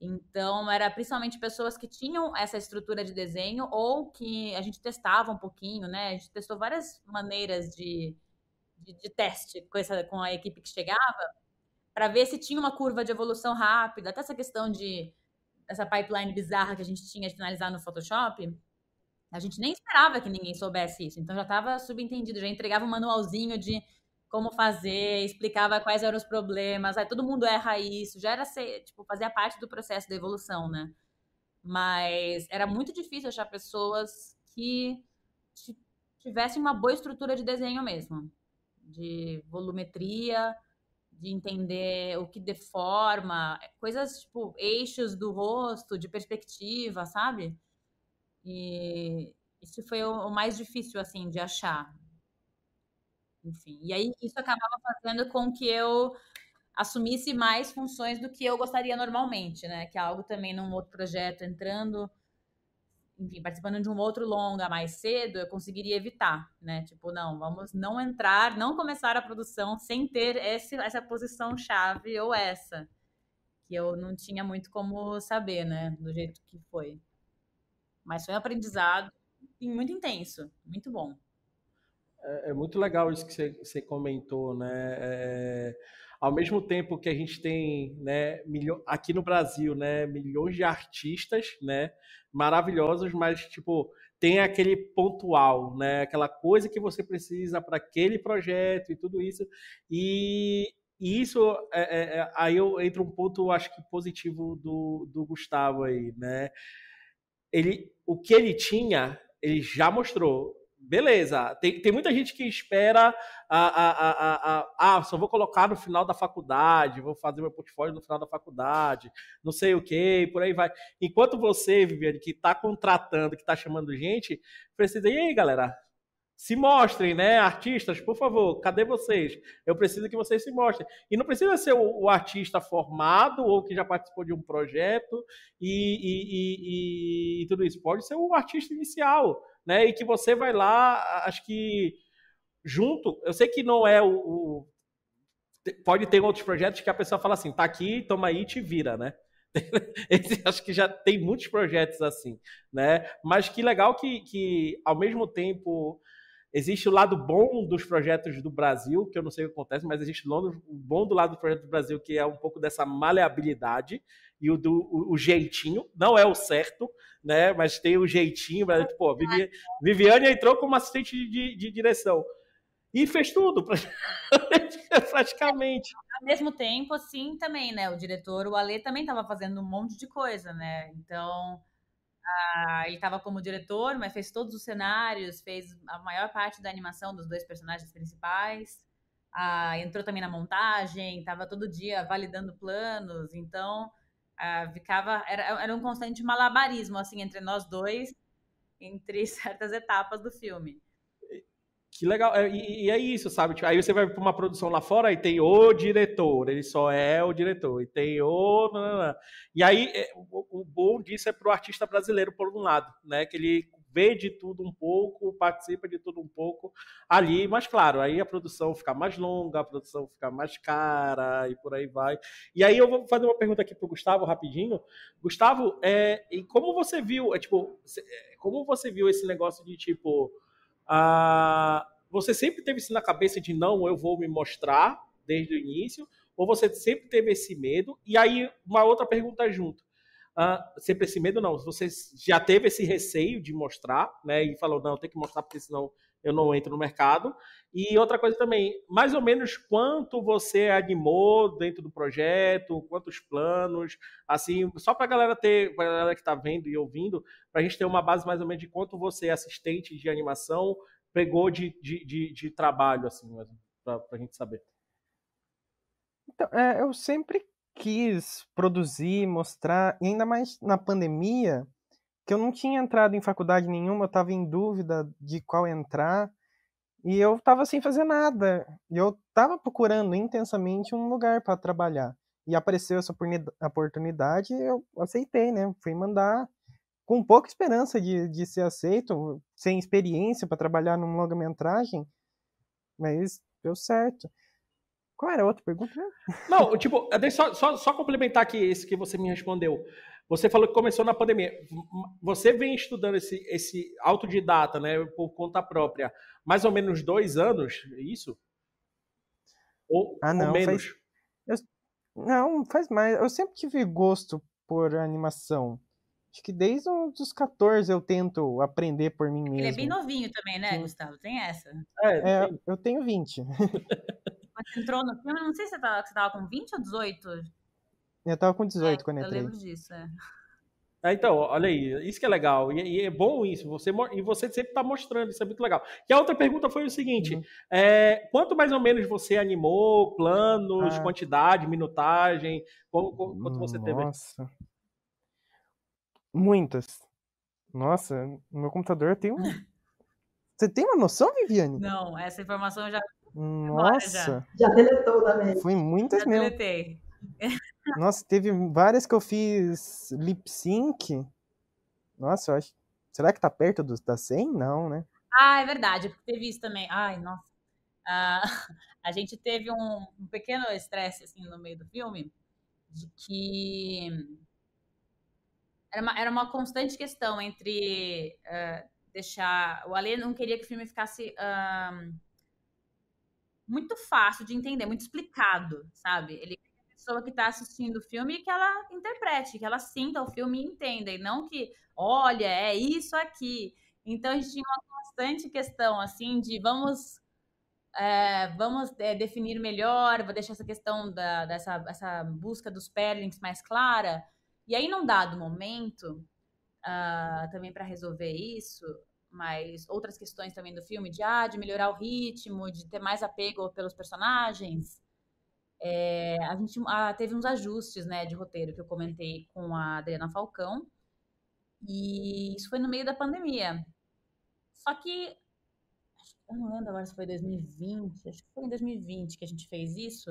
Então, era principalmente pessoas que tinham essa estrutura de desenho ou que a gente testava um pouquinho, né? A gente testou várias maneiras de, de, de teste com, essa, com a equipe que chegava para ver se tinha uma curva de evolução rápida, até essa questão de essa pipeline bizarra que a gente tinha de finalizar no Photoshop, a gente nem esperava que ninguém soubesse isso. Então já estava subentendido, já entregava um manualzinho de como fazer, explicava quais eram os problemas, aí todo mundo erra isso, já era ser, tipo, fazia parte do processo da evolução, né? Mas era muito difícil achar pessoas que tivessem uma boa estrutura de desenho mesmo, de volumetria, de entender o que deforma, coisas tipo eixos do rosto, de perspectiva, sabe? E isso foi o, mais difícil assim de achar. Enfim, e aí isso acabava fazendo com que eu assumisse mais funções do que eu gostaria normalmente, né? Que é algo também num outro projeto entrando enfim, participando de um outro longa mais cedo, eu conseguiria evitar, né? Tipo, não, vamos não entrar, não começar a produção sem ter esse, essa posição chave ou essa, que eu não tinha muito como saber, né? Do jeito que foi. Mas foi um aprendizado muito intenso, muito bom. É, é muito legal isso que você, você comentou, né? É, ao mesmo tempo que a gente tem, né, milho, aqui no Brasil, né, milhões de artistas, né, maravilhosos, mas tipo tem aquele pontual, né, aquela coisa que você precisa para aquele projeto e tudo isso. E, e isso é, é, é, aí eu entro um ponto, acho que positivo do, do Gustavo aí, né? Ele, o que ele tinha, ele já mostrou beleza. Tem, tem muita gente que espera a, a, a, a, a, só vou colocar no final da faculdade, vou fazer meu portfólio no final da faculdade, não sei o que, por aí vai. Enquanto você, Viviane, que está contratando, que está chamando gente, precisa. E aí, galera? Se mostrem, né? Artistas, por favor, cadê vocês? Eu preciso que vocês se mostrem. E não precisa ser o, o artista formado ou que já participou de um projeto e, e, e, e tudo isso. Pode ser o artista inicial né? E que você vai lá, acho que junto, eu sei que não é o, o pode ter outros projetos que a pessoa fala assim, tá aqui, toma aí, te vira, né? [laughs] Esse, acho que já tem muitos projetos assim, né? Mas que legal que, que ao mesmo tempo existe o lado bom dos projetos do Brasil, que eu não sei o que acontece, mas existe o bom do lado do projeto do Brasil, que é um pouco dessa maleabilidade e o do o, o jeitinho, não é o certo, né? Mas tem o jeitinho, mas, pô, Viviane, Viviane entrou como assistente de, de direção e fez tudo, [laughs] praticamente. Ao mesmo tempo, assim, também, né? O diretor, o Ale, também estava fazendo um monte de coisa, né? Então, ah, ele estava como diretor, mas fez todos os cenários, fez a maior parte da animação dos dois personagens principais. Ah, entrou também na montagem, estava todo dia validando planos, então Uh, ficava era, era um constante malabarismo assim entre nós dois entre [laughs] certas etapas do filme que legal é, e, e é isso sabe tipo, aí você vai para uma produção lá fora e tem o diretor ele só é o diretor e tem o e aí é, o, o bom disso é para o artista brasileiro por um lado né que ele vê de tudo um pouco, participa de tudo um pouco ali, mas claro, aí a produção fica mais longa, a produção fica mais cara e por aí vai. E aí eu vou fazer uma pergunta aqui para o Gustavo rapidinho. Gustavo, é, e como você viu, é, tipo, é, como você viu esse negócio de tipo, a, você sempre teve isso na cabeça de não, eu vou me mostrar desde o início, ou você sempre teve esse medo? E aí uma outra pergunta junto uh, sempre esse medo, não. Você já teve esse receio de mostrar, né? E falou, não, tem que mostrar porque senão eu não entro no mercado. E outra coisa também, mais ou menos quanto você animou dentro do projeto, quantos planos, assim, só para a galera ter, para a galera que está vendo e ouvindo, para a gente ter uma base mais ou menos de quanto você, assistente de animação, pegou de, de, de, de trabalho, assim, para a gente saber. Então, é, eu sempre quis produzir, mostrar, e ainda mais na pandemia, que eu não tinha entrado em faculdade nenhuma, eu estava em dúvida de qual entrar, e eu estava sem fazer nada. E eu estava procurando intensamente um lugar para trabalhar. E apareceu essa oportunidade, eu aceitei, né? Fui mandar com pouca esperança de, de ser aceito, sem experiência para trabalhar num longa-metragem, mas deu certo. Qual era a outra pergunta? Não, tipo, só, só, só complementar aqui esse que você me respondeu. Você falou que começou na pandemia. Você vem estudando esse, esse autodidata, né, por conta própria, mais ou menos dois anos, é isso? Ou, ah, não, ou menos? Faz, eu, não, faz mais. Eu sempre tive gosto por animação. Acho que desde os 14 eu tento aprender por mim mesmo. Ele é bem novinho também, né, Sim. Gustavo? Tem essa. É, é eu tenho 20. Você entrou no filme, não sei se você tava, você tava com 20 ou 18? Eu tava com 18 é, quando entrei. Eu lembro disso, é. É, então, olha aí, isso que é legal. E, e, é bom isso. Você, e você sempre está mostrando, isso é muito legal. E a outra pergunta foi o seguinte: uhum. é, quanto mais ou menos você animou, planos, ah. quantidade, minutagem? Quanto, quanto você teve? Nossa. Muitas. Nossa, no meu computador tem um. [laughs] Você tem uma noção, Viviane? Não, essa informação eu já nossa! Já, já deletou também. Foi muitas já mesmo. Deletei. [laughs] Nossa, teve várias que eu fiz lip sync. Nossa, eu acho. Será que tá perto dos, da 100? Não, né? Ah, é verdade, porque teve isso também. Ai, nossa. Ah, [laughs] a gente teve um, um pequeno estresse assim no meio do filme de que era uma, era uma constante questão entre uh, deixar. O Ale não queria que o filme ficasse um, muito fácil de entender, muito explicado, sabe? Ele pessoa que está assistindo o filme que ela interprete, que ela sinta o filme e entenda, e não que, olha, é isso aqui. Então a gente tinha uma constante questão assim de vamos é, vamos é, definir melhor, vou deixar essa questão da, dessa essa busca dos pairings mais clara. E aí, num dado momento, uh, também para resolver isso, mas outras questões também do filme, de, ah, de melhorar o ritmo, de ter mais apego pelos personagens, é, a gente ah, teve uns ajustes né, de roteiro que eu comentei com a Adriana Falcão, e isso foi no meio da pandemia. Só que eu não lembro agora se foi 2020, acho que foi em 2020 que a gente fez isso.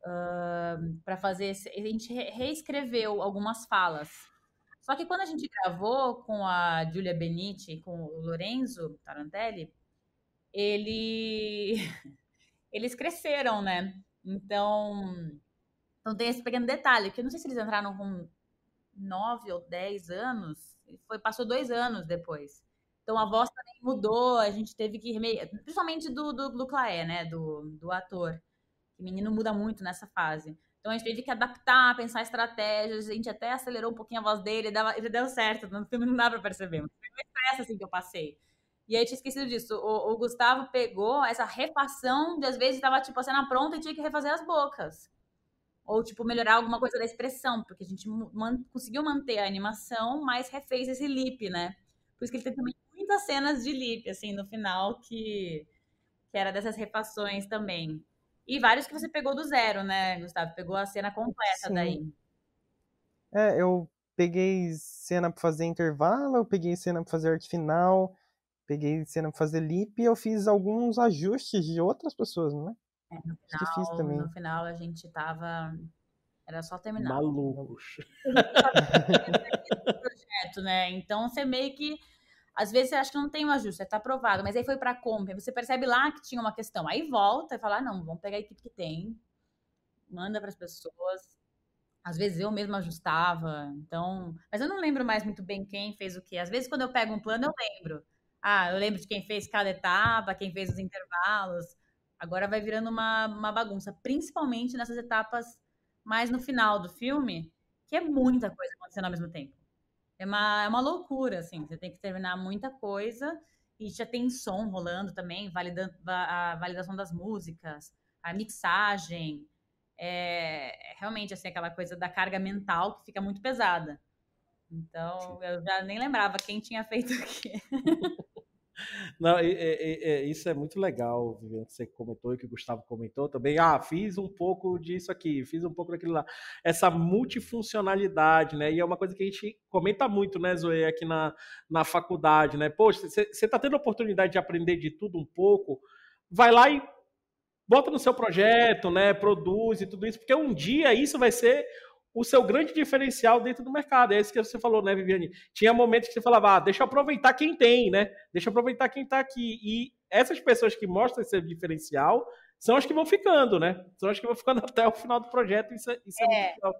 Uh, para fazer. A gente reescreveu algumas falas. Só que quando a gente gravou com a Giulia Benite, com o Lorenzo Tarantelli, ele... [laughs] eles cresceram, né? Então, então tem esse pequeno detalhe, que eu não sei se eles entraram com 9 ou 10 anos, foi, passou dois anos depois. Então a voz também mudou, a gente teve que principalmente do, do, do Claé, né, do, do ator. O menino muda muito nessa fase. Então a gente teve que adaptar, pensar estratégias, a gente até acelerou um pouquinho a voz dele, dava, ele deu certo, no filme não dá pra perceber, mas foi um estresse assim que eu passei. E aí eu tinha esquecido disso, o, o Gustavo pegou essa refação de às vezes estava tipo a cena pronta e tinha que refazer as bocas. Ou, tipo, melhorar alguma coisa da expressão, porque a gente man conseguiu manter a animação, mas refez esse lip, né? Por isso que ele tem também muitas cenas de lip, assim, no final, que, que era dessas refações também. E vários que você pegou do zero, né, Gustavo? Pegou a cena completa Sim. daí. É, eu peguei cena para fazer intervalo, eu peguei cena para fazer arte final, peguei cena para fazer lip e eu fiz alguns ajustes de outras pessoas, né? É, no final, fiz também. no final a gente tava. Era só terminar. Malucos. projeto, né? Então você meio que às vezes você acha que não tem um ajuste, está aprovado, mas aí foi para a compra, você percebe lá que tinha uma questão. Aí volta e fala: ah, não, vamos pegar a equipe que tem, manda para as pessoas. Às vezes eu mesma ajustava, então. Mas eu não lembro mais muito bem quem fez o quê. Às vezes, quando eu pego um plano, eu lembro. Ah, eu lembro de quem fez cada etapa, quem fez os intervalos. Agora vai virando uma, uma bagunça, principalmente nessas etapas mais no final do filme, que é muita coisa acontecendo ao mesmo tempo é uma, é uma loucura, assim. Você tem que terminar muita coisa e já tem som rolando também, valida, a validação das músicas, a mixagem. É, realmente, assim, aquela coisa da carga mental que fica muito pesada. Então, eu já nem lembrava quem tinha feito [laughs] o quê. Não, é, é, é, isso é muito legal, Viviane, que você comentou e que o Gustavo comentou também. Ah, fiz um pouco disso aqui, fiz um pouco daquilo lá. Essa multifuncionalidade, né? E é uma coisa que a gente comenta muito, né, Zoe, aqui na, na faculdade, né? Poxa, você está tendo a oportunidade de aprender de tudo um pouco, vai lá e bota no seu projeto, né? Produz e tudo isso, porque um dia isso vai ser o seu grande diferencial dentro do mercado. É isso que você falou, né, Viviane? Tinha momentos que você falava, ah, deixa eu aproveitar quem tem, né? Deixa eu aproveitar quem está aqui. E essas pessoas que mostram esse diferencial são as que vão ficando, né? São as que vão ficando [laughs] até o final do projeto. Isso é, isso é, é muito legal.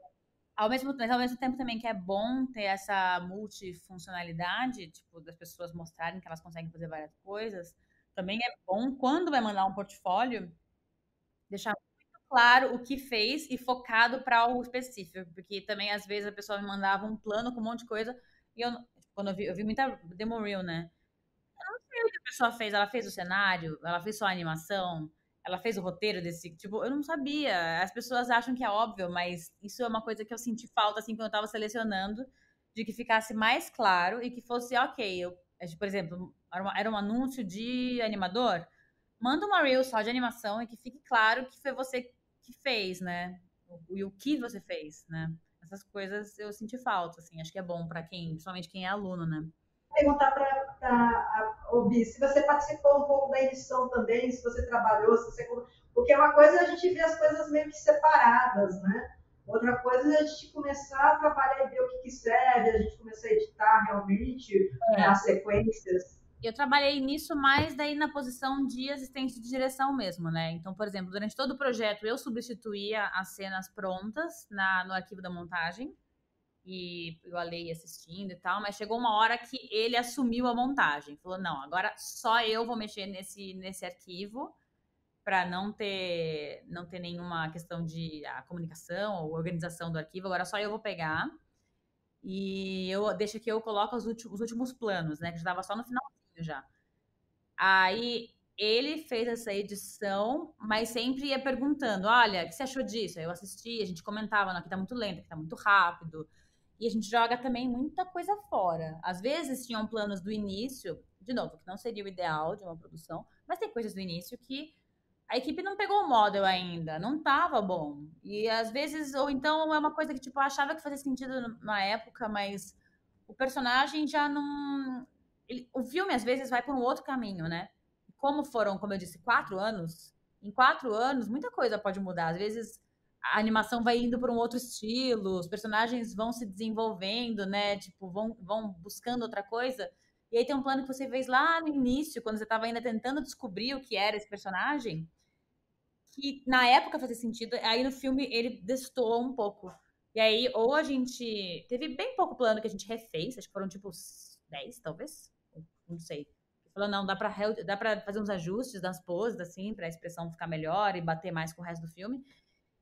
Ao mesmo, mas ao mesmo tempo também que é bom ter essa multifuncionalidade, tipo, das pessoas mostrarem que elas conseguem fazer várias coisas. Também é bom, quando vai mandar um portfólio, deixar claro o que fez e focado para algo específico, porque também às vezes a pessoa me mandava um plano com um monte de coisa e eu quando eu vi, eu vi muita demo reel, né? Eu não sei o que a pessoa fez, ela fez o cenário, ela fez só a animação, ela fez o roteiro desse, tipo, eu não sabia. As pessoas acham que é óbvio, mas isso é uma coisa que eu senti falta assim quando eu tava selecionando, de que ficasse mais claro e que fosse OK, eu, por exemplo, era, era um anúncio de animador, manda uma reel só de animação e que fique claro que foi você que fez, né? E o que você fez, né? Essas coisas eu senti falta, assim. Acho que é bom para quem, principalmente quem é aluno, né? Perguntar para ouvir se você participou um pouco da edição também, se você trabalhou, se você. Porque uma coisa é a gente ver as coisas meio que separadas, né? Outra coisa é a gente começar a trabalhar e ver o que, que serve, a gente começar a editar realmente é. as sequências eu trabalhei nisso mais daí na posição de assistente de direção mesmo, né? Então, por exemplo, durante todo o projeto eu substituía as cenas prontas na, no arquivo da montagem e eu alei assistindo e tal, mas chegou uma hora que ele assumiu a montagem. Falou: não, agora só eu vou mexer nesse, nesse arquivo para não ter não ter nenhuma questão de a comunicação ou organização do arquivo, agora só eu vou pegar. E eu deixo que eu coloco os últimos, os últimos planos, né? Que já estava só no finalzinho já. Aí ele fez essa edição, mas sempre ia perguntando: olha, o que você achou disso? Aí eu assisti, a gente comentava, não, aqui tá muito lento, aqui tá muito rápido. E a gente joga também muita coisa fora. Às vezes tinham planos do início, de novo, que não seria o ideal de uma produção, mas tem coisas do início que a equipe não pegou o model ainda, não tava bom. E às vezes, ou então é uma coisa que, tipo, eu achava que fazia sentido na época, mas o personagem já não. Ele, o filme, às vezes, vai por um outro caminho, né? como foram, como eu disse, quatro anos, em quatro anos, muita coisa pode mudar. Às vezes a animação vai indo para um outro estilo, os personagens vão se desenvolvendo, né? Tipo, vão, vão buscando outra coisa. E aí tem um plano que você fez lá no início, quando você estava ainda tentando descobrir o que era esse personagem, que na época fazia sentido, aí no filme ele destoou um pouco. E aí, ou a gente. Teve bem pouco plano que a gente refez, acho que foram tipo 10, talvez. Não sei. Falou, não, dá pra, dá pra fazer uns ajustes das poses, assim, pra expressão ficar melhor e bater mais com o resto do filme.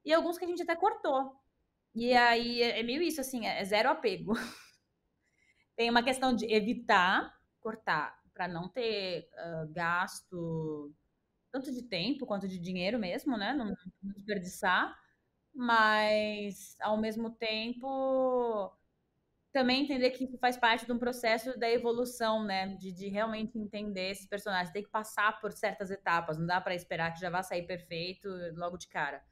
E alguns que a gente até cortou. E aí é, é meio isso, assim, é zero apego. [laughs] Tem uma questão de evitar cortar, para não ter uh, gasto tanto de tempo quanto de dinheiro mesmo, né? Não, não desperdiçar. Mas, ao mesmo tempo, também entender que isso faz parte de um processo da evolução, né? De, de realmente entender esse personagem. Tem que passar por certas etapas, não dá para esperar que já vá sair perfeito logo de cara.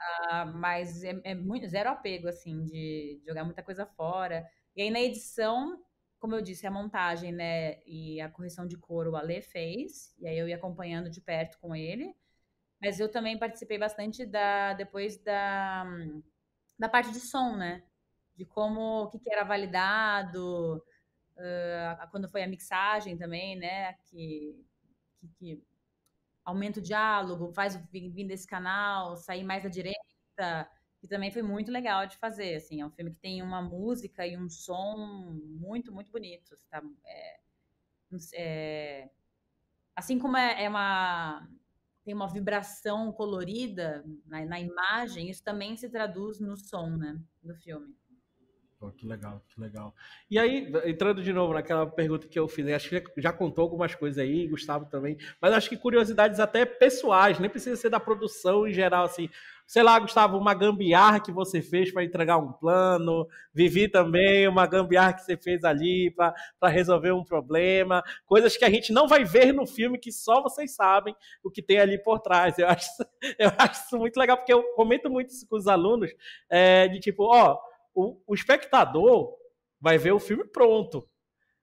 Uh, mas é, é, muito zero apego, assim, de, de jogar muita coisa fora. E aí na edição, como eu disse, a montagem, né? E a correção de cor o Ale fez, e aí eu ia acompanhando de perto com ele. Mas eu também participei bastante da depois da, da parte de som, né? De como o que, que era validado, uh, quando foi a mixagem também, né? Que, que, que aumenta o diálogo, faz vir desse canal, sair mais da direita, que também foi muito legal de fazer. Assim, é um filme que tem uma música e um som muito, muito bonito. Tá? É, é, assim como é, é, uma tem uma vibração colorida na, na, imagem, isso também se traduz no som, né, do filme. Pô, que legal, que legal. E aí, entrando de novo naquela pergunta que eu fiz, acho que já contou algumas coisas aí, Gustavo também, mas acho que curiosidades até pessoais, nem precisa ser da produção em geral, assim. Sei lá, Gustavo, uma gambiarra que você fez para entregar um plano, Vivi também, uma gambiarra que você fez ali para resolver um problema, coisas que a gente não vai ver no filme, que só vocês sabem o que tem ali por trás. Eu acho, [laughs] eu acho isso muito legal, porque eu comento muito isso com os alunos, é, de tipo, ó o, o espectador vai ver o filme pronto.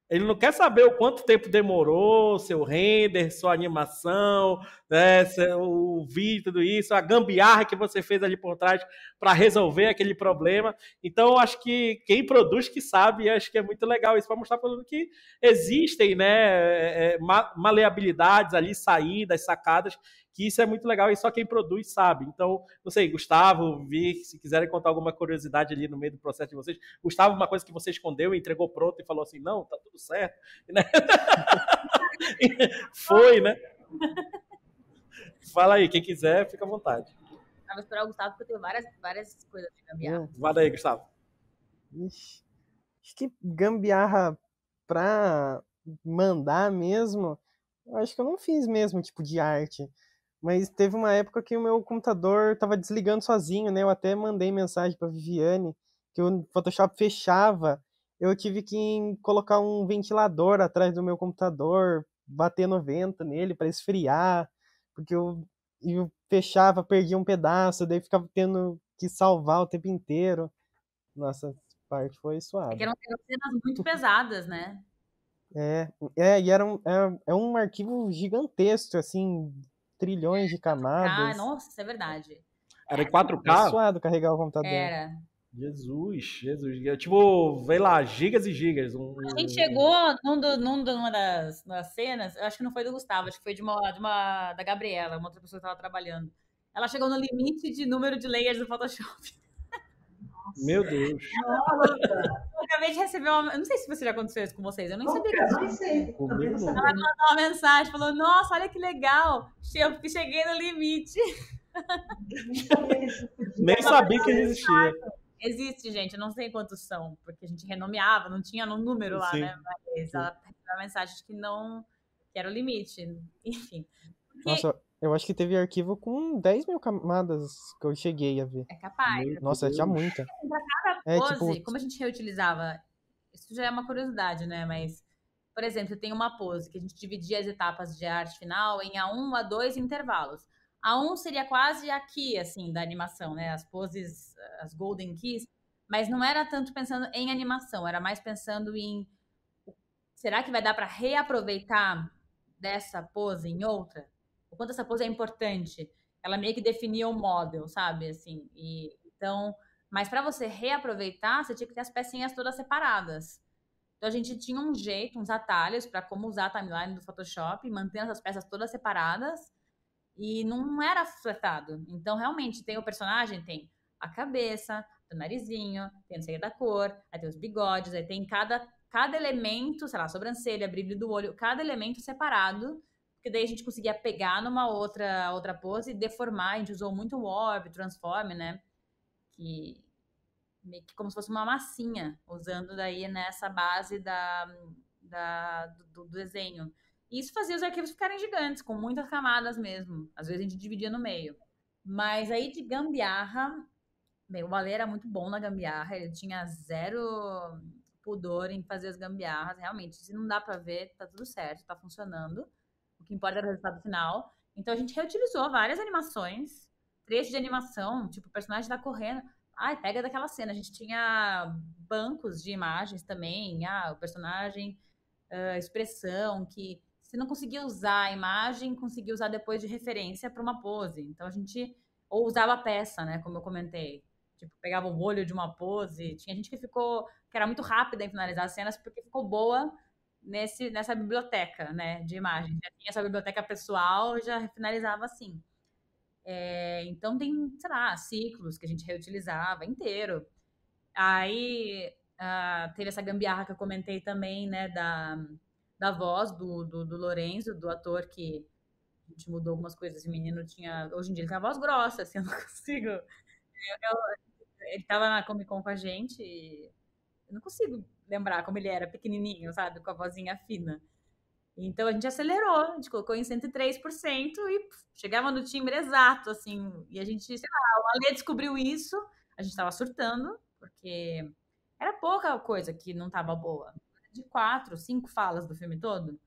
Ele não quer saber o quanto tempo demorou, seu render, sua animação, né, o vídeo, tudo isso, a gambiarra que você fez ali por trás para resolver aquele problema. Então, acho que quem produz que sabe, acho que é muito legal isso para mostrar para todo que existem né, é, é maleabilidades ali, saídas, sacadas que isso é muito legal e só quem produz sabe. Então, não sei, Gustavo, Vi, se quiserem contar alguma curiosidade ali no meio do processo de vocês. Gustavo, uma coisa que você escondeu, entregou pronto e falou assim: não, tá tudo certo. [laughs] Né? [laughs] Foi, né? [laughs] Fala aí, quem quiser, fica à vontade. Vou esperar o Gustavo, porque eu tenho várias, várias coisas de gambiarra. Vai daí, Gustavo. Ixi, acho que gambiarra pra mandar mesmo, eu acho que eu não fiz mesmo, tipo, de arte. Mas teve uma época que o meu computador estava desligando sozinho, né? Eu até mandei mensagem para Viviane que o Photoshop fechava. Eu tive que colocar um ventilador atrás do meu computador, bater no vento nele para esfriar, porque eu, eu fechava, perdia um pedaço, daí ficava tendo que salvar o tempo inteiro. Nossa, parte foi suave. É que eram cenas muito pesadas, né? É, é e era um, é, é um arquivo gigantesco, assim, trilhões de camadas. Ah, nossa, isso é verdade. Era em 4K? É suado carregar o computador. Era. Jesus, Jesus. Tipo, vei lá, gigas e gigas. Um... A gente chegou num, do, num, numa das, das cenas, acho que não foi do Gustavo, acho que foi de uma, de uma da Gabriela, uma outra pessoa que estava trabalhando. Ela chegou no limite de número de layers do Photoshop. Meu Deus. Nossa, Eu acabei de receber uma. Eu não sei se você já aconteceu isso com vocês. Eu nem sabia que nunca, isso não sei. Comigo sabia. uma mensagem, falou, nossa, olha que legal. Eu cheguei no limite. Nem sabia que existia. Existe, gente, eu não sei quantos são, porque a gente renomeava, não tinha no número lá, Sim. né? Mas ela recebeu a mensagem de que não, que era o limite. Enfim. Porque Nossa, eu acho que teve arquivo com 10 mil camadas que eu cheguei a ver. é capaz. Meu Nossa, tinha muita. Cada É, pose, tipo- como a gente reutilizava, isso já é uma curiosidade, né? Mas, por exemplo, tem uma pose que a gente dividia as etapas de arte final em A1, A2 intervalos. A1 seria quase aqui, assim, da animação, né? As poses, as golden keys, mas não era tanto pensando em animação, era mais pensando em será que vai dar para reaproveitar dessa pose em outra? O quanto essa pose é importante? Ela meio que definia o model, sabe? Assim, e então, mas para você reaproveitar, você tinha que ter as pecinhas todas separadas. Então a gente tinha um jeito, uns atalhos para como usar a timeline do Photoshop, mantendo essas peças todas separadas e não era fletado. Então realmente tem o personagem, tem a cabeça, o narizinho, tem não sei da cor, aí tem os bigodes, aí tem cada cada elemento, sei lá, sobrancelha, brilho do olho, cada elemento separado, porque daí a gente conseguia pegar numa outra outra pose e deformar. A gente usou muito o Warp, Transform, né? Que meio que como se fosse uma massinha, usando daí nessa base da, da do, do desenho. Isso fazia os arquivos ficarem gigantes, com muitas camadas mesmo. Às vezes a gente dividia no meio. Mas aí de gambiarra, bem, o Ale era muito bom na gambiarra, ele tinha zero pudor em fazer as gambiarras, realmente. Se não dá pra ver, tá tudo certo, tá funcionando. O que importa é o resultado final. Então a gente reutilizou várias animações, trechos de animação, tipo, o personagem tá correndo. Ai, pega daquela cena. A gente tinha bancos de imagens também. Ah, o personagem, ah, expressão, que se não conseguia usar a imagem, conseguia usar depois de referência para uma pose. Então a gente ou usava a peça, né, como eu comentei. Tipo, pegava o olho de uma pose. Tinha gente que ficou que era muito rápida em finalizar as cenas porque ficou boa nesse nessa biblioteca, né, de imagens. Já tinha essa biblioteca pessoal, já finalizava assim. É, então tem, sei lá, ciclos que a gente reutilizava inteiro. Aí ah, teve essa gambiarra que eu comentei também, né, da, da voz do, do, do Lorenzo, do ator que a gente mudou algumas coisas. O menino tinha. Hoje em dia ele tem a voz grossa, assim, [laughs] eu não consigo. eu- eu- ele tava na Comic Con com a gente e eu não consigo lembrar como ele era pequenininho, sabe? Com a vozinha fina. Então a gente acelerou, a gente colocou em 103% e pff, chegava no timbre exato, assim. E a gente, sei lá, o Ale descobriu isso, a gente tava surtando, porque era pouca coisa que não tava boa. De quatro, cinco falas do filme todo.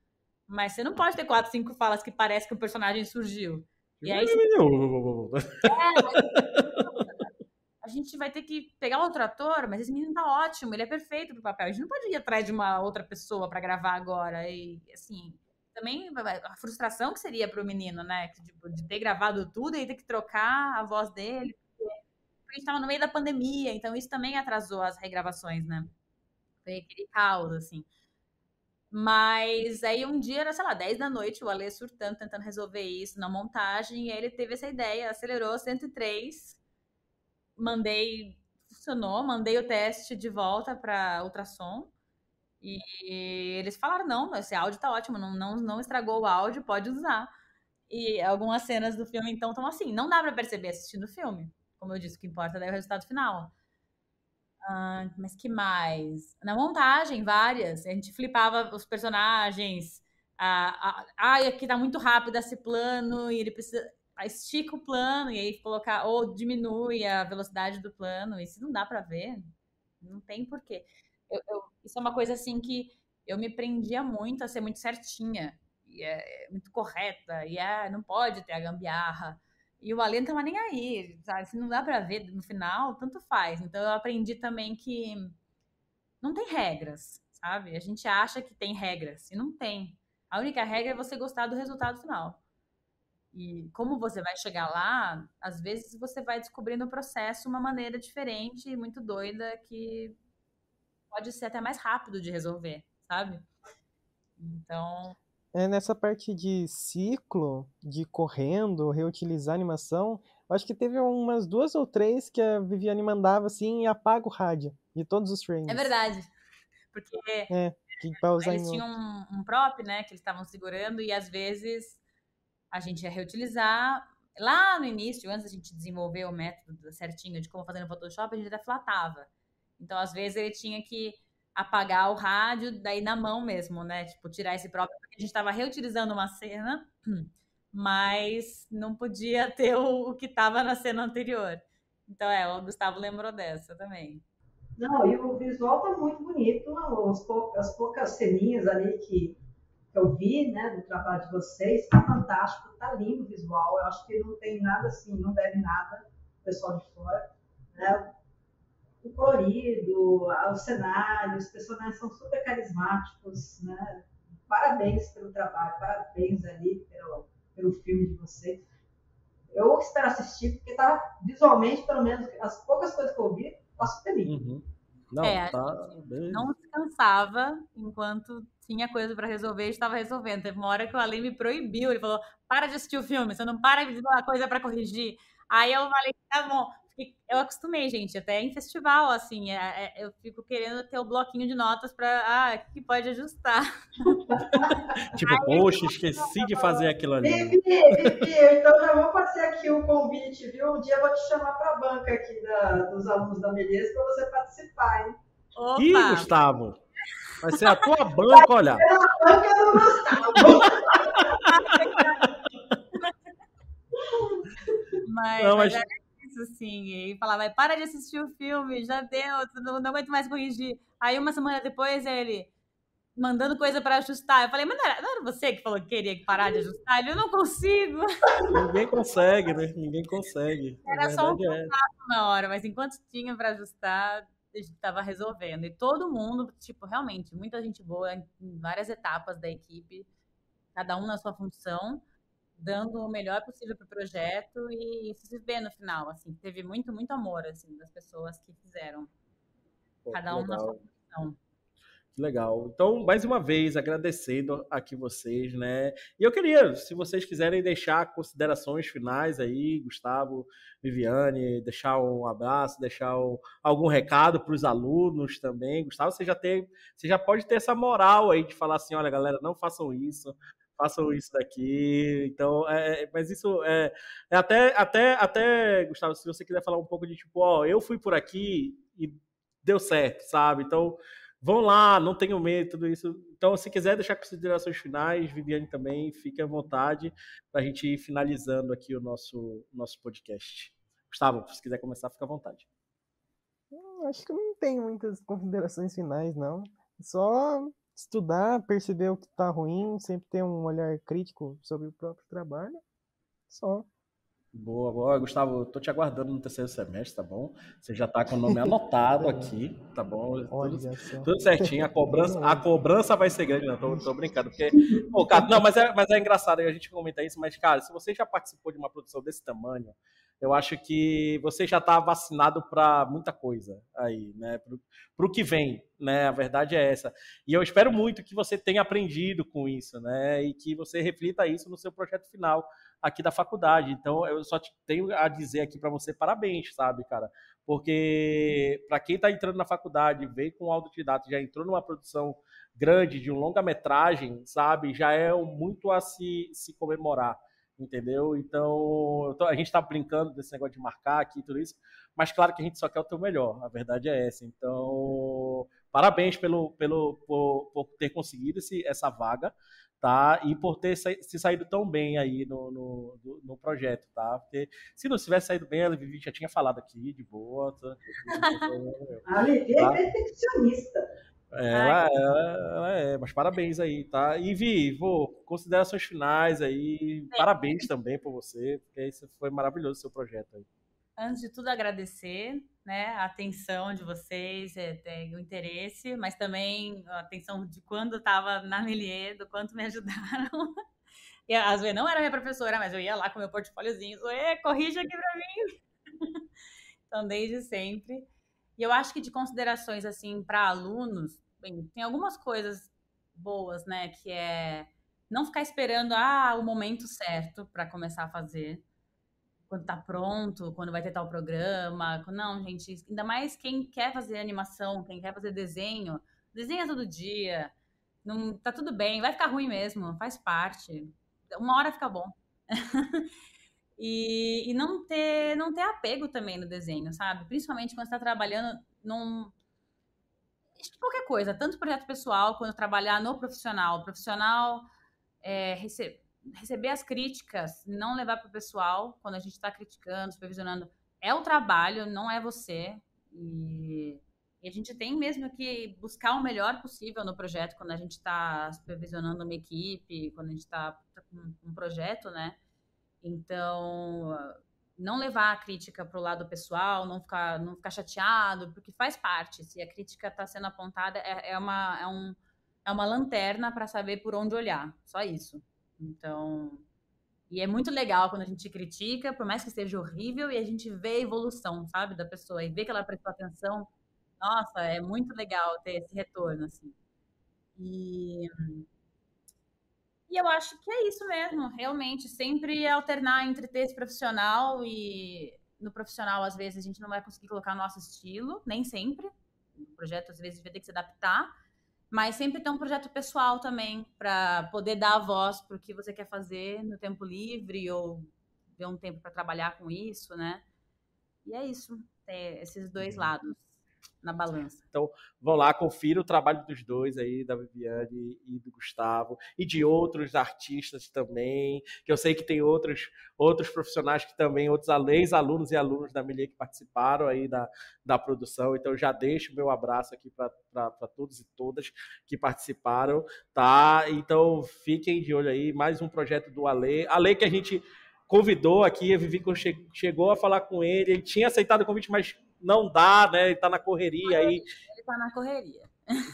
Mas você não pode ter quatro, cinco falas que parece que o personagem surgiu. E aí [laughs] a gente vai ter que pegar outro ator, mas esse menino tá ótimo, ele é perfeito pro papel. A gente não pode ir atrás de uma outra pessoa para gravar agora. E, assim, também a frustração que seria pro menino, né? Tipo, de ter gravado tudo e ter que trocar a voz dele. Porque a gente tava no meio da pandemia, então isso também atrasou as regravações, né? Foi aquele caos, assim. Mas aí um dia era, sei lá, 10 da noite, o Ale surtando, tentando resolver isso na montagem, e aí ele teve essa ideia, acelerou 103 mandei, funcionou, mandei o teste de volta para ultrassom e eles falaram não, esse áudio tá ótimo, não, não, não estragou o áudio, pode usar. E algumas cenas do filme então estão assim, não dá para perceber assistindo o filme, como eu disse, o que importa é o resultado final. Ah, mas que mais? Na montagem, várias. A gente flipava os personagens. Ah, ah, ah, aqui tá muito rápido esse plano e ele precisa estica o plano e aí colocar ou diminui a velocidade do plano. Isso não dá para ver, não tem porquê. Eu, eu, isso é uma coisa assim que eu me prendia muito a ser muito certinha e é muito correta e é, não pode ter a gambiarra. E o Alê não tava nem aí, sabe? Se não dá para ver no final, tanto faz. Então eu aprendi também que não tem regras, sabe? A gente acha que tem regras e não tem. A única regra é você gostar do resultado final. E como você vai chegar lá, às vezes você vai descobrindo o processo uma maneira diferente, muito doida, que pode ser até mais rápido de resolver, sabe? Então. É, nessa parte de ciclo, de correndo, reutilizar animação, acho que teve umas duas ou três que a Viviane mandava assim e apaga o rádio de todos os frames. É verdade. Porque É, eles tinham um, um prop, né, que eles estavam segurando e às vezes a gente ia reutilizar. Lá no início, antes da gente desenvolver o método certinho de como fazer no Photoshop, a gente até flatava. Então, às vezes, ele tinha que apagar o rádio, daí na mão mesmo, né? Tipo, tirar esse próprio, porque a gente estava reutilizando uma cena, [clears throat] mas não podia [laughs] ter o, o que estava na cena anterior. Então, é, o Gustavo lembrou dessa também. Não, e o visual tá muito bonito. As, pou- as poucas ceninhas ali que eu vi, né, do trabalho de vocês, tá fantástico, tá lindo o visual. Eu acho que não tem nada assim, não deve nada, o pessoal de fora. Né? O colorido, os cenários, os personagens são super carismáticos, né? Parabéns pelo trabalho, parabéns ali pelo, pelo filme de vocês. Eu espero assistir, porque tá visualmente, pelo menos, as poucas coisas que eu vi, tá super lindo. Uhum. Não, É, tá. beleza. Não descansava enquanto tinha coisa pra resolver e estava resolvendo. Teve uma hora que o Ale me proibiu. Ele falou: para de assistir o filme, você não para de dar coisa pra corrigir. Aí eu falei: tá bom. Eu acostumei, gente, até em festival, assim, é- é- eu fico querendo ter o bloquinho de notas pra. Ah, que pode ajustar? [laughs] Tipo, poxa, esqueci de fazer aquilo ali. Vivi, Vivi, então já vou fazer aqui o convite, viu? Um dia eu vou te chamar para a banca aqui da- dos alunos da Beleza para você participar, hein? Ih, Opa! Gustavo! Vai ser a tua banca, olha. Banca do Gustavo. [laughs] Mas, Não, mas mas- isso, assim. E falava, para de assistir o filme, já deu, não, não aguento mais corrigir. Aí uma semana depois ele mandando coisa pra ajustar. Eu falei, mas não era, não era você que falou que queria parar de ajustar? Ele, eu não consigo. Ninguém consegue, né? Ninguém consegue. Era só um verdade é. na hora, mas enquanto tinha pra ajustar, a gente tava resolvendo. E todo mundo, tipo, realmente, muita gente boa em várias etapas da equipe, cada um na sua função, dando o melhor possível pro projeto e isso se vê no final, assim, teve muito, muito amor, assim, das pessoas que fizeram, Pô, cada um na legal. sua função. Que Legal. Então, mais uma vez, agradecendo aqui vocês, né? E eu queria, se vocês quiserem deixar considerações finais aí, Gustavo, Viviane, deixar um abraço, deixar um- algum recado para os alunos também. Gustavo, você já tem, você já pode ter essa moral aí de falar assim, olha, galera, não façam isso, façam isso daqui. Então, é, é- mas isso é, é até, até, até, Gustavo, se você quiser falar um pouco de tipo, ó, eu fui por aqui e deu certo, sabe? Então Vão lá, não tenham medo, tudo isso. Então, se quiser deixar considerações finais, Viviane também, fique à vontade para a gente ir finalizando aqui o nosso, nosso podcast. Gustavo, se quiser começar, fica à vontade. Acho que não tenho muitas considerações finais, não. Só estudar, perceber o que tá ruim, sempre ter um olhar crítico sobre o próprio trabalho. Só. Boa, boa. Gustavo, tô te aguardando no terceiro semestre, tá bom? Você já tá com o nome anotado aqui, tá bom? Tudo, só. tudo certinho. A cobrança, a cobrança vai ser grande, não, tô, tô brincando. Porque, pô, cara, não, mas é, mas é engraçado a gente comentar isso, mas, cara, se você já participou de uma produção desse tamanho, eu acho que você já está vacinado para muita coisa aí, né? Para o que vem, né? A verdade é essa. E eu espero muito que você tenha aprendido com isso, né? E que você reflita isso no seu projeto final aqui da faculdade. Então, eu só tenho a dizer aqui para você parabéns, sabe, cara? Porque para quem está entrando na faculdade, veio com autodidata, já entrou numa produção grande de um longa-metragem, sabe? Já é muito a se, se comemorar entendeu? Então, a gente está brincando desse negócio de marcar aqui e tudo isso, mas claro que a gente só quer o teu melhor, a verdade é essa. Então, parabéns pelo, pelo, por, por ter conseguido esse, essa vaga, tá? E por ter se saído tão bem aí no, no, no projeto, tá? Porque se não tivesse saído bem, a Vivi já tinha falado aqui, de boa. Tá? [laughs] A Vivi é perfeccionista. Ela, ela, ela, é, mas parabéns aí, tá? E Vi, vou, considerações finais aí, é. parabéns também por você, porque isso foi maravilhoso o seu projeto aí. Antes de tudo, agradecer né, a atenção de vocês, é, o interesse, mas também a atenção de quando estava na Melier, do quanto me [laughs] ajudaram. E às vezes não era minha professora, mas eu ia lá com meu portfóliozinho, Zoe, corrige aqui para mim. [laughs] Então, desde sempre. E eu acho que de considerações assim para alunos, bem, tem algumas coisas boas, né, que é não ficar esperando ah, o momento certo para começar a fazer. Quando tá pronto, quando vai ter tal programa. Não, gente, ainda mais quem quer fazer animação, quem quer fazer desenho, desenha todo dia. Não, tá tudo bem, vai ficar ruim mesmo, faz parte. Uma hora fica bom. [laughs] e, e não ter não ter apego também no desenho, sabe? Principalmente quando está trabalhando num qualquer coisa, tanto projeto pessoal quanto trabalhar no profissional. O profissional é, rece receber as críticas, não levar para o pessoal quando a gente está criticando, supervisionando. É o trabalho, não é você. E, e, a gente tem mesmo que buscar o melhor possível no projeto quando a gente está supervisionando uma equipe, quando a gente está tá com um projeto, né? Então, não levar a crítica para o lado pessoal, não ficar, não ficar chateado, porque faz parte. Se a crítica está sendo apontada, é, é, uma, é, um, é uma lanterna para saber por onde olhar. Só isso. Então. E é muito legal quando a gente critica, por mais que seja horrível, e a gente vê a evolução, sabe, da pessoa, e vê que ela prestou atenção. Nossa, é muito legal ter esse retorno, assim. E e eu acho que é isso mesmo, realmente. Sempre alternar entre ter esse profissional e no profissional, às vezes, a gente não vai conseguir colocar nosso estilo, nem sempre. O projeto, às vezes, vai ter que se adaptar. Mas sempre ter um projeto pessoal também, para poder dar a voz para o que você quer fazer no tempo livre ou ter um tempo para trabalhar com isso, né? E é isso, ter esses dois uhum. lados na balança. Então, vão lá, confira o trabalho dos dois aí, da Viviane e do Gustavo, e de outros artistas também, que eu sei que tem outros, outros profissionais que também, outros ex-alunos e alunos da Melier que participaram aí da, da produção, então já deixo meu abraço aqui para todos e todas que participaram, tá? Então, fiquem de olho aí, mais um projeto do Ale, Ale que a gente convidou aqui, a Vivi chegou a falar com ele, ele tinha aceitado o convite, mas não dá, né? Ele tá na correria aí. Ele tá na correria.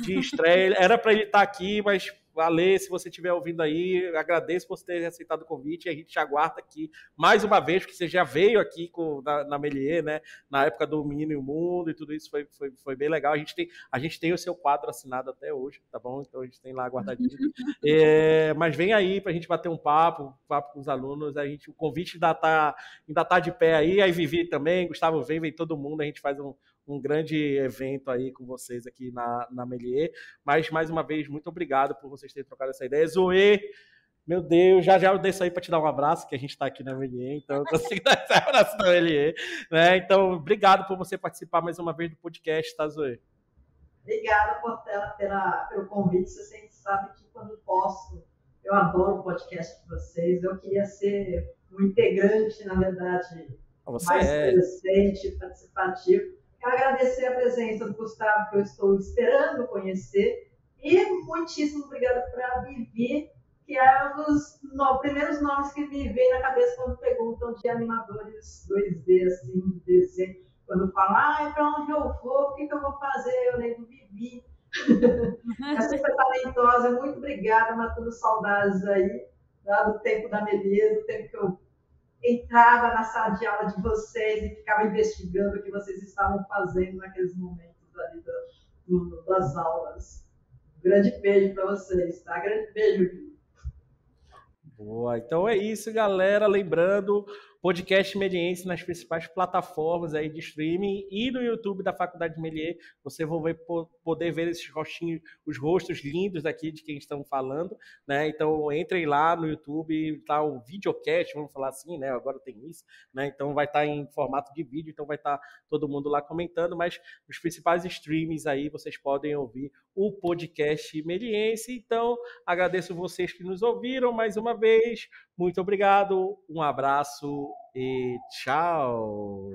De estreia. Era para ele estar tá aqui, mas Ale, se você estiver ouvindo aí, agradeço por você ter aceitado o convite e a gente te aguarda aqui mais uma vez, porque você já veio aqui com, na, na Melier, né? Na época do Menino e o Mundo e tudo isso foi, foi, foi bem legal. A gente, tem, a gente tem o seu quadro assinado até hoje, tá bom? Então a gente tem lá guardadinho. [laughs] é, mas vem aí para a gente bater um papo, papo com os alunos. A gente, o convite ainda tá, ainda tá de pé aí, aí Vivi também, Gustavo vem, vem todo mundo, a gente faz um, um grande evento aí com vocês aqui na, na Melier. Mas, mais uma vez, muito obrigado por vocês terem trocado essa ideia. Zoe, meu Deus, já já eu desço aí para te dar um abraço, que a gente está aqui na Melier, então eu consigo dar esse abraço na Melier. Né? Então, obrigado por você participar mais uma vez do podcast, tá, Zoe? Obrigada, Portela, pela, pelo convite. Você sempre sabe que quando posso, eu adoro o podcast de vocês. Eu queria ser um integrante, na verdade, você mais é. presente, participativo. Quero agradecer a presença do Gustavo, que eu estou esperando conhecer. E muitíssimo obrigada para Vivi, que é um dos no, primeiros nomes que me vem na cabeça quando perguntam de animadores 2D, assim, de desenho. Quando falam, ah, para onde eu vou, o que, que eu vou fazer? Eu lembro Vivi. [laughs] é super talentosa, muito obrigada, matando saudades aí, lá do tempo da Melisa, do tempo que eu entrava na sala de aula de vocês e ficava investigando o que vocês estavam fazendo naqueles momentos ali do, das aulas. Um grande beijo para vocês, tá? Grande beijo. Boa, então é isso, galera. Lembrando, podcast Mediense nas principais plataformas aí de streaming e no YouTube da Faculdade de Melier. Você vai poder ver esses rostinhos, os rostos lindos aqui de quem estão falando, né? Então entrem lá no YouTube, tá o videocast, vamos falar assim, né? Agora tem isso, né? Então vai estar tá em formato de vídeo, então vai estar tá todo mundo lá comentando, mas os principais streamings aí vocês podem ouvir o podcast Meliense. Então agradeço vocês que nos ouviram mais uma vez. Muito obrigado, um abraço e tchau!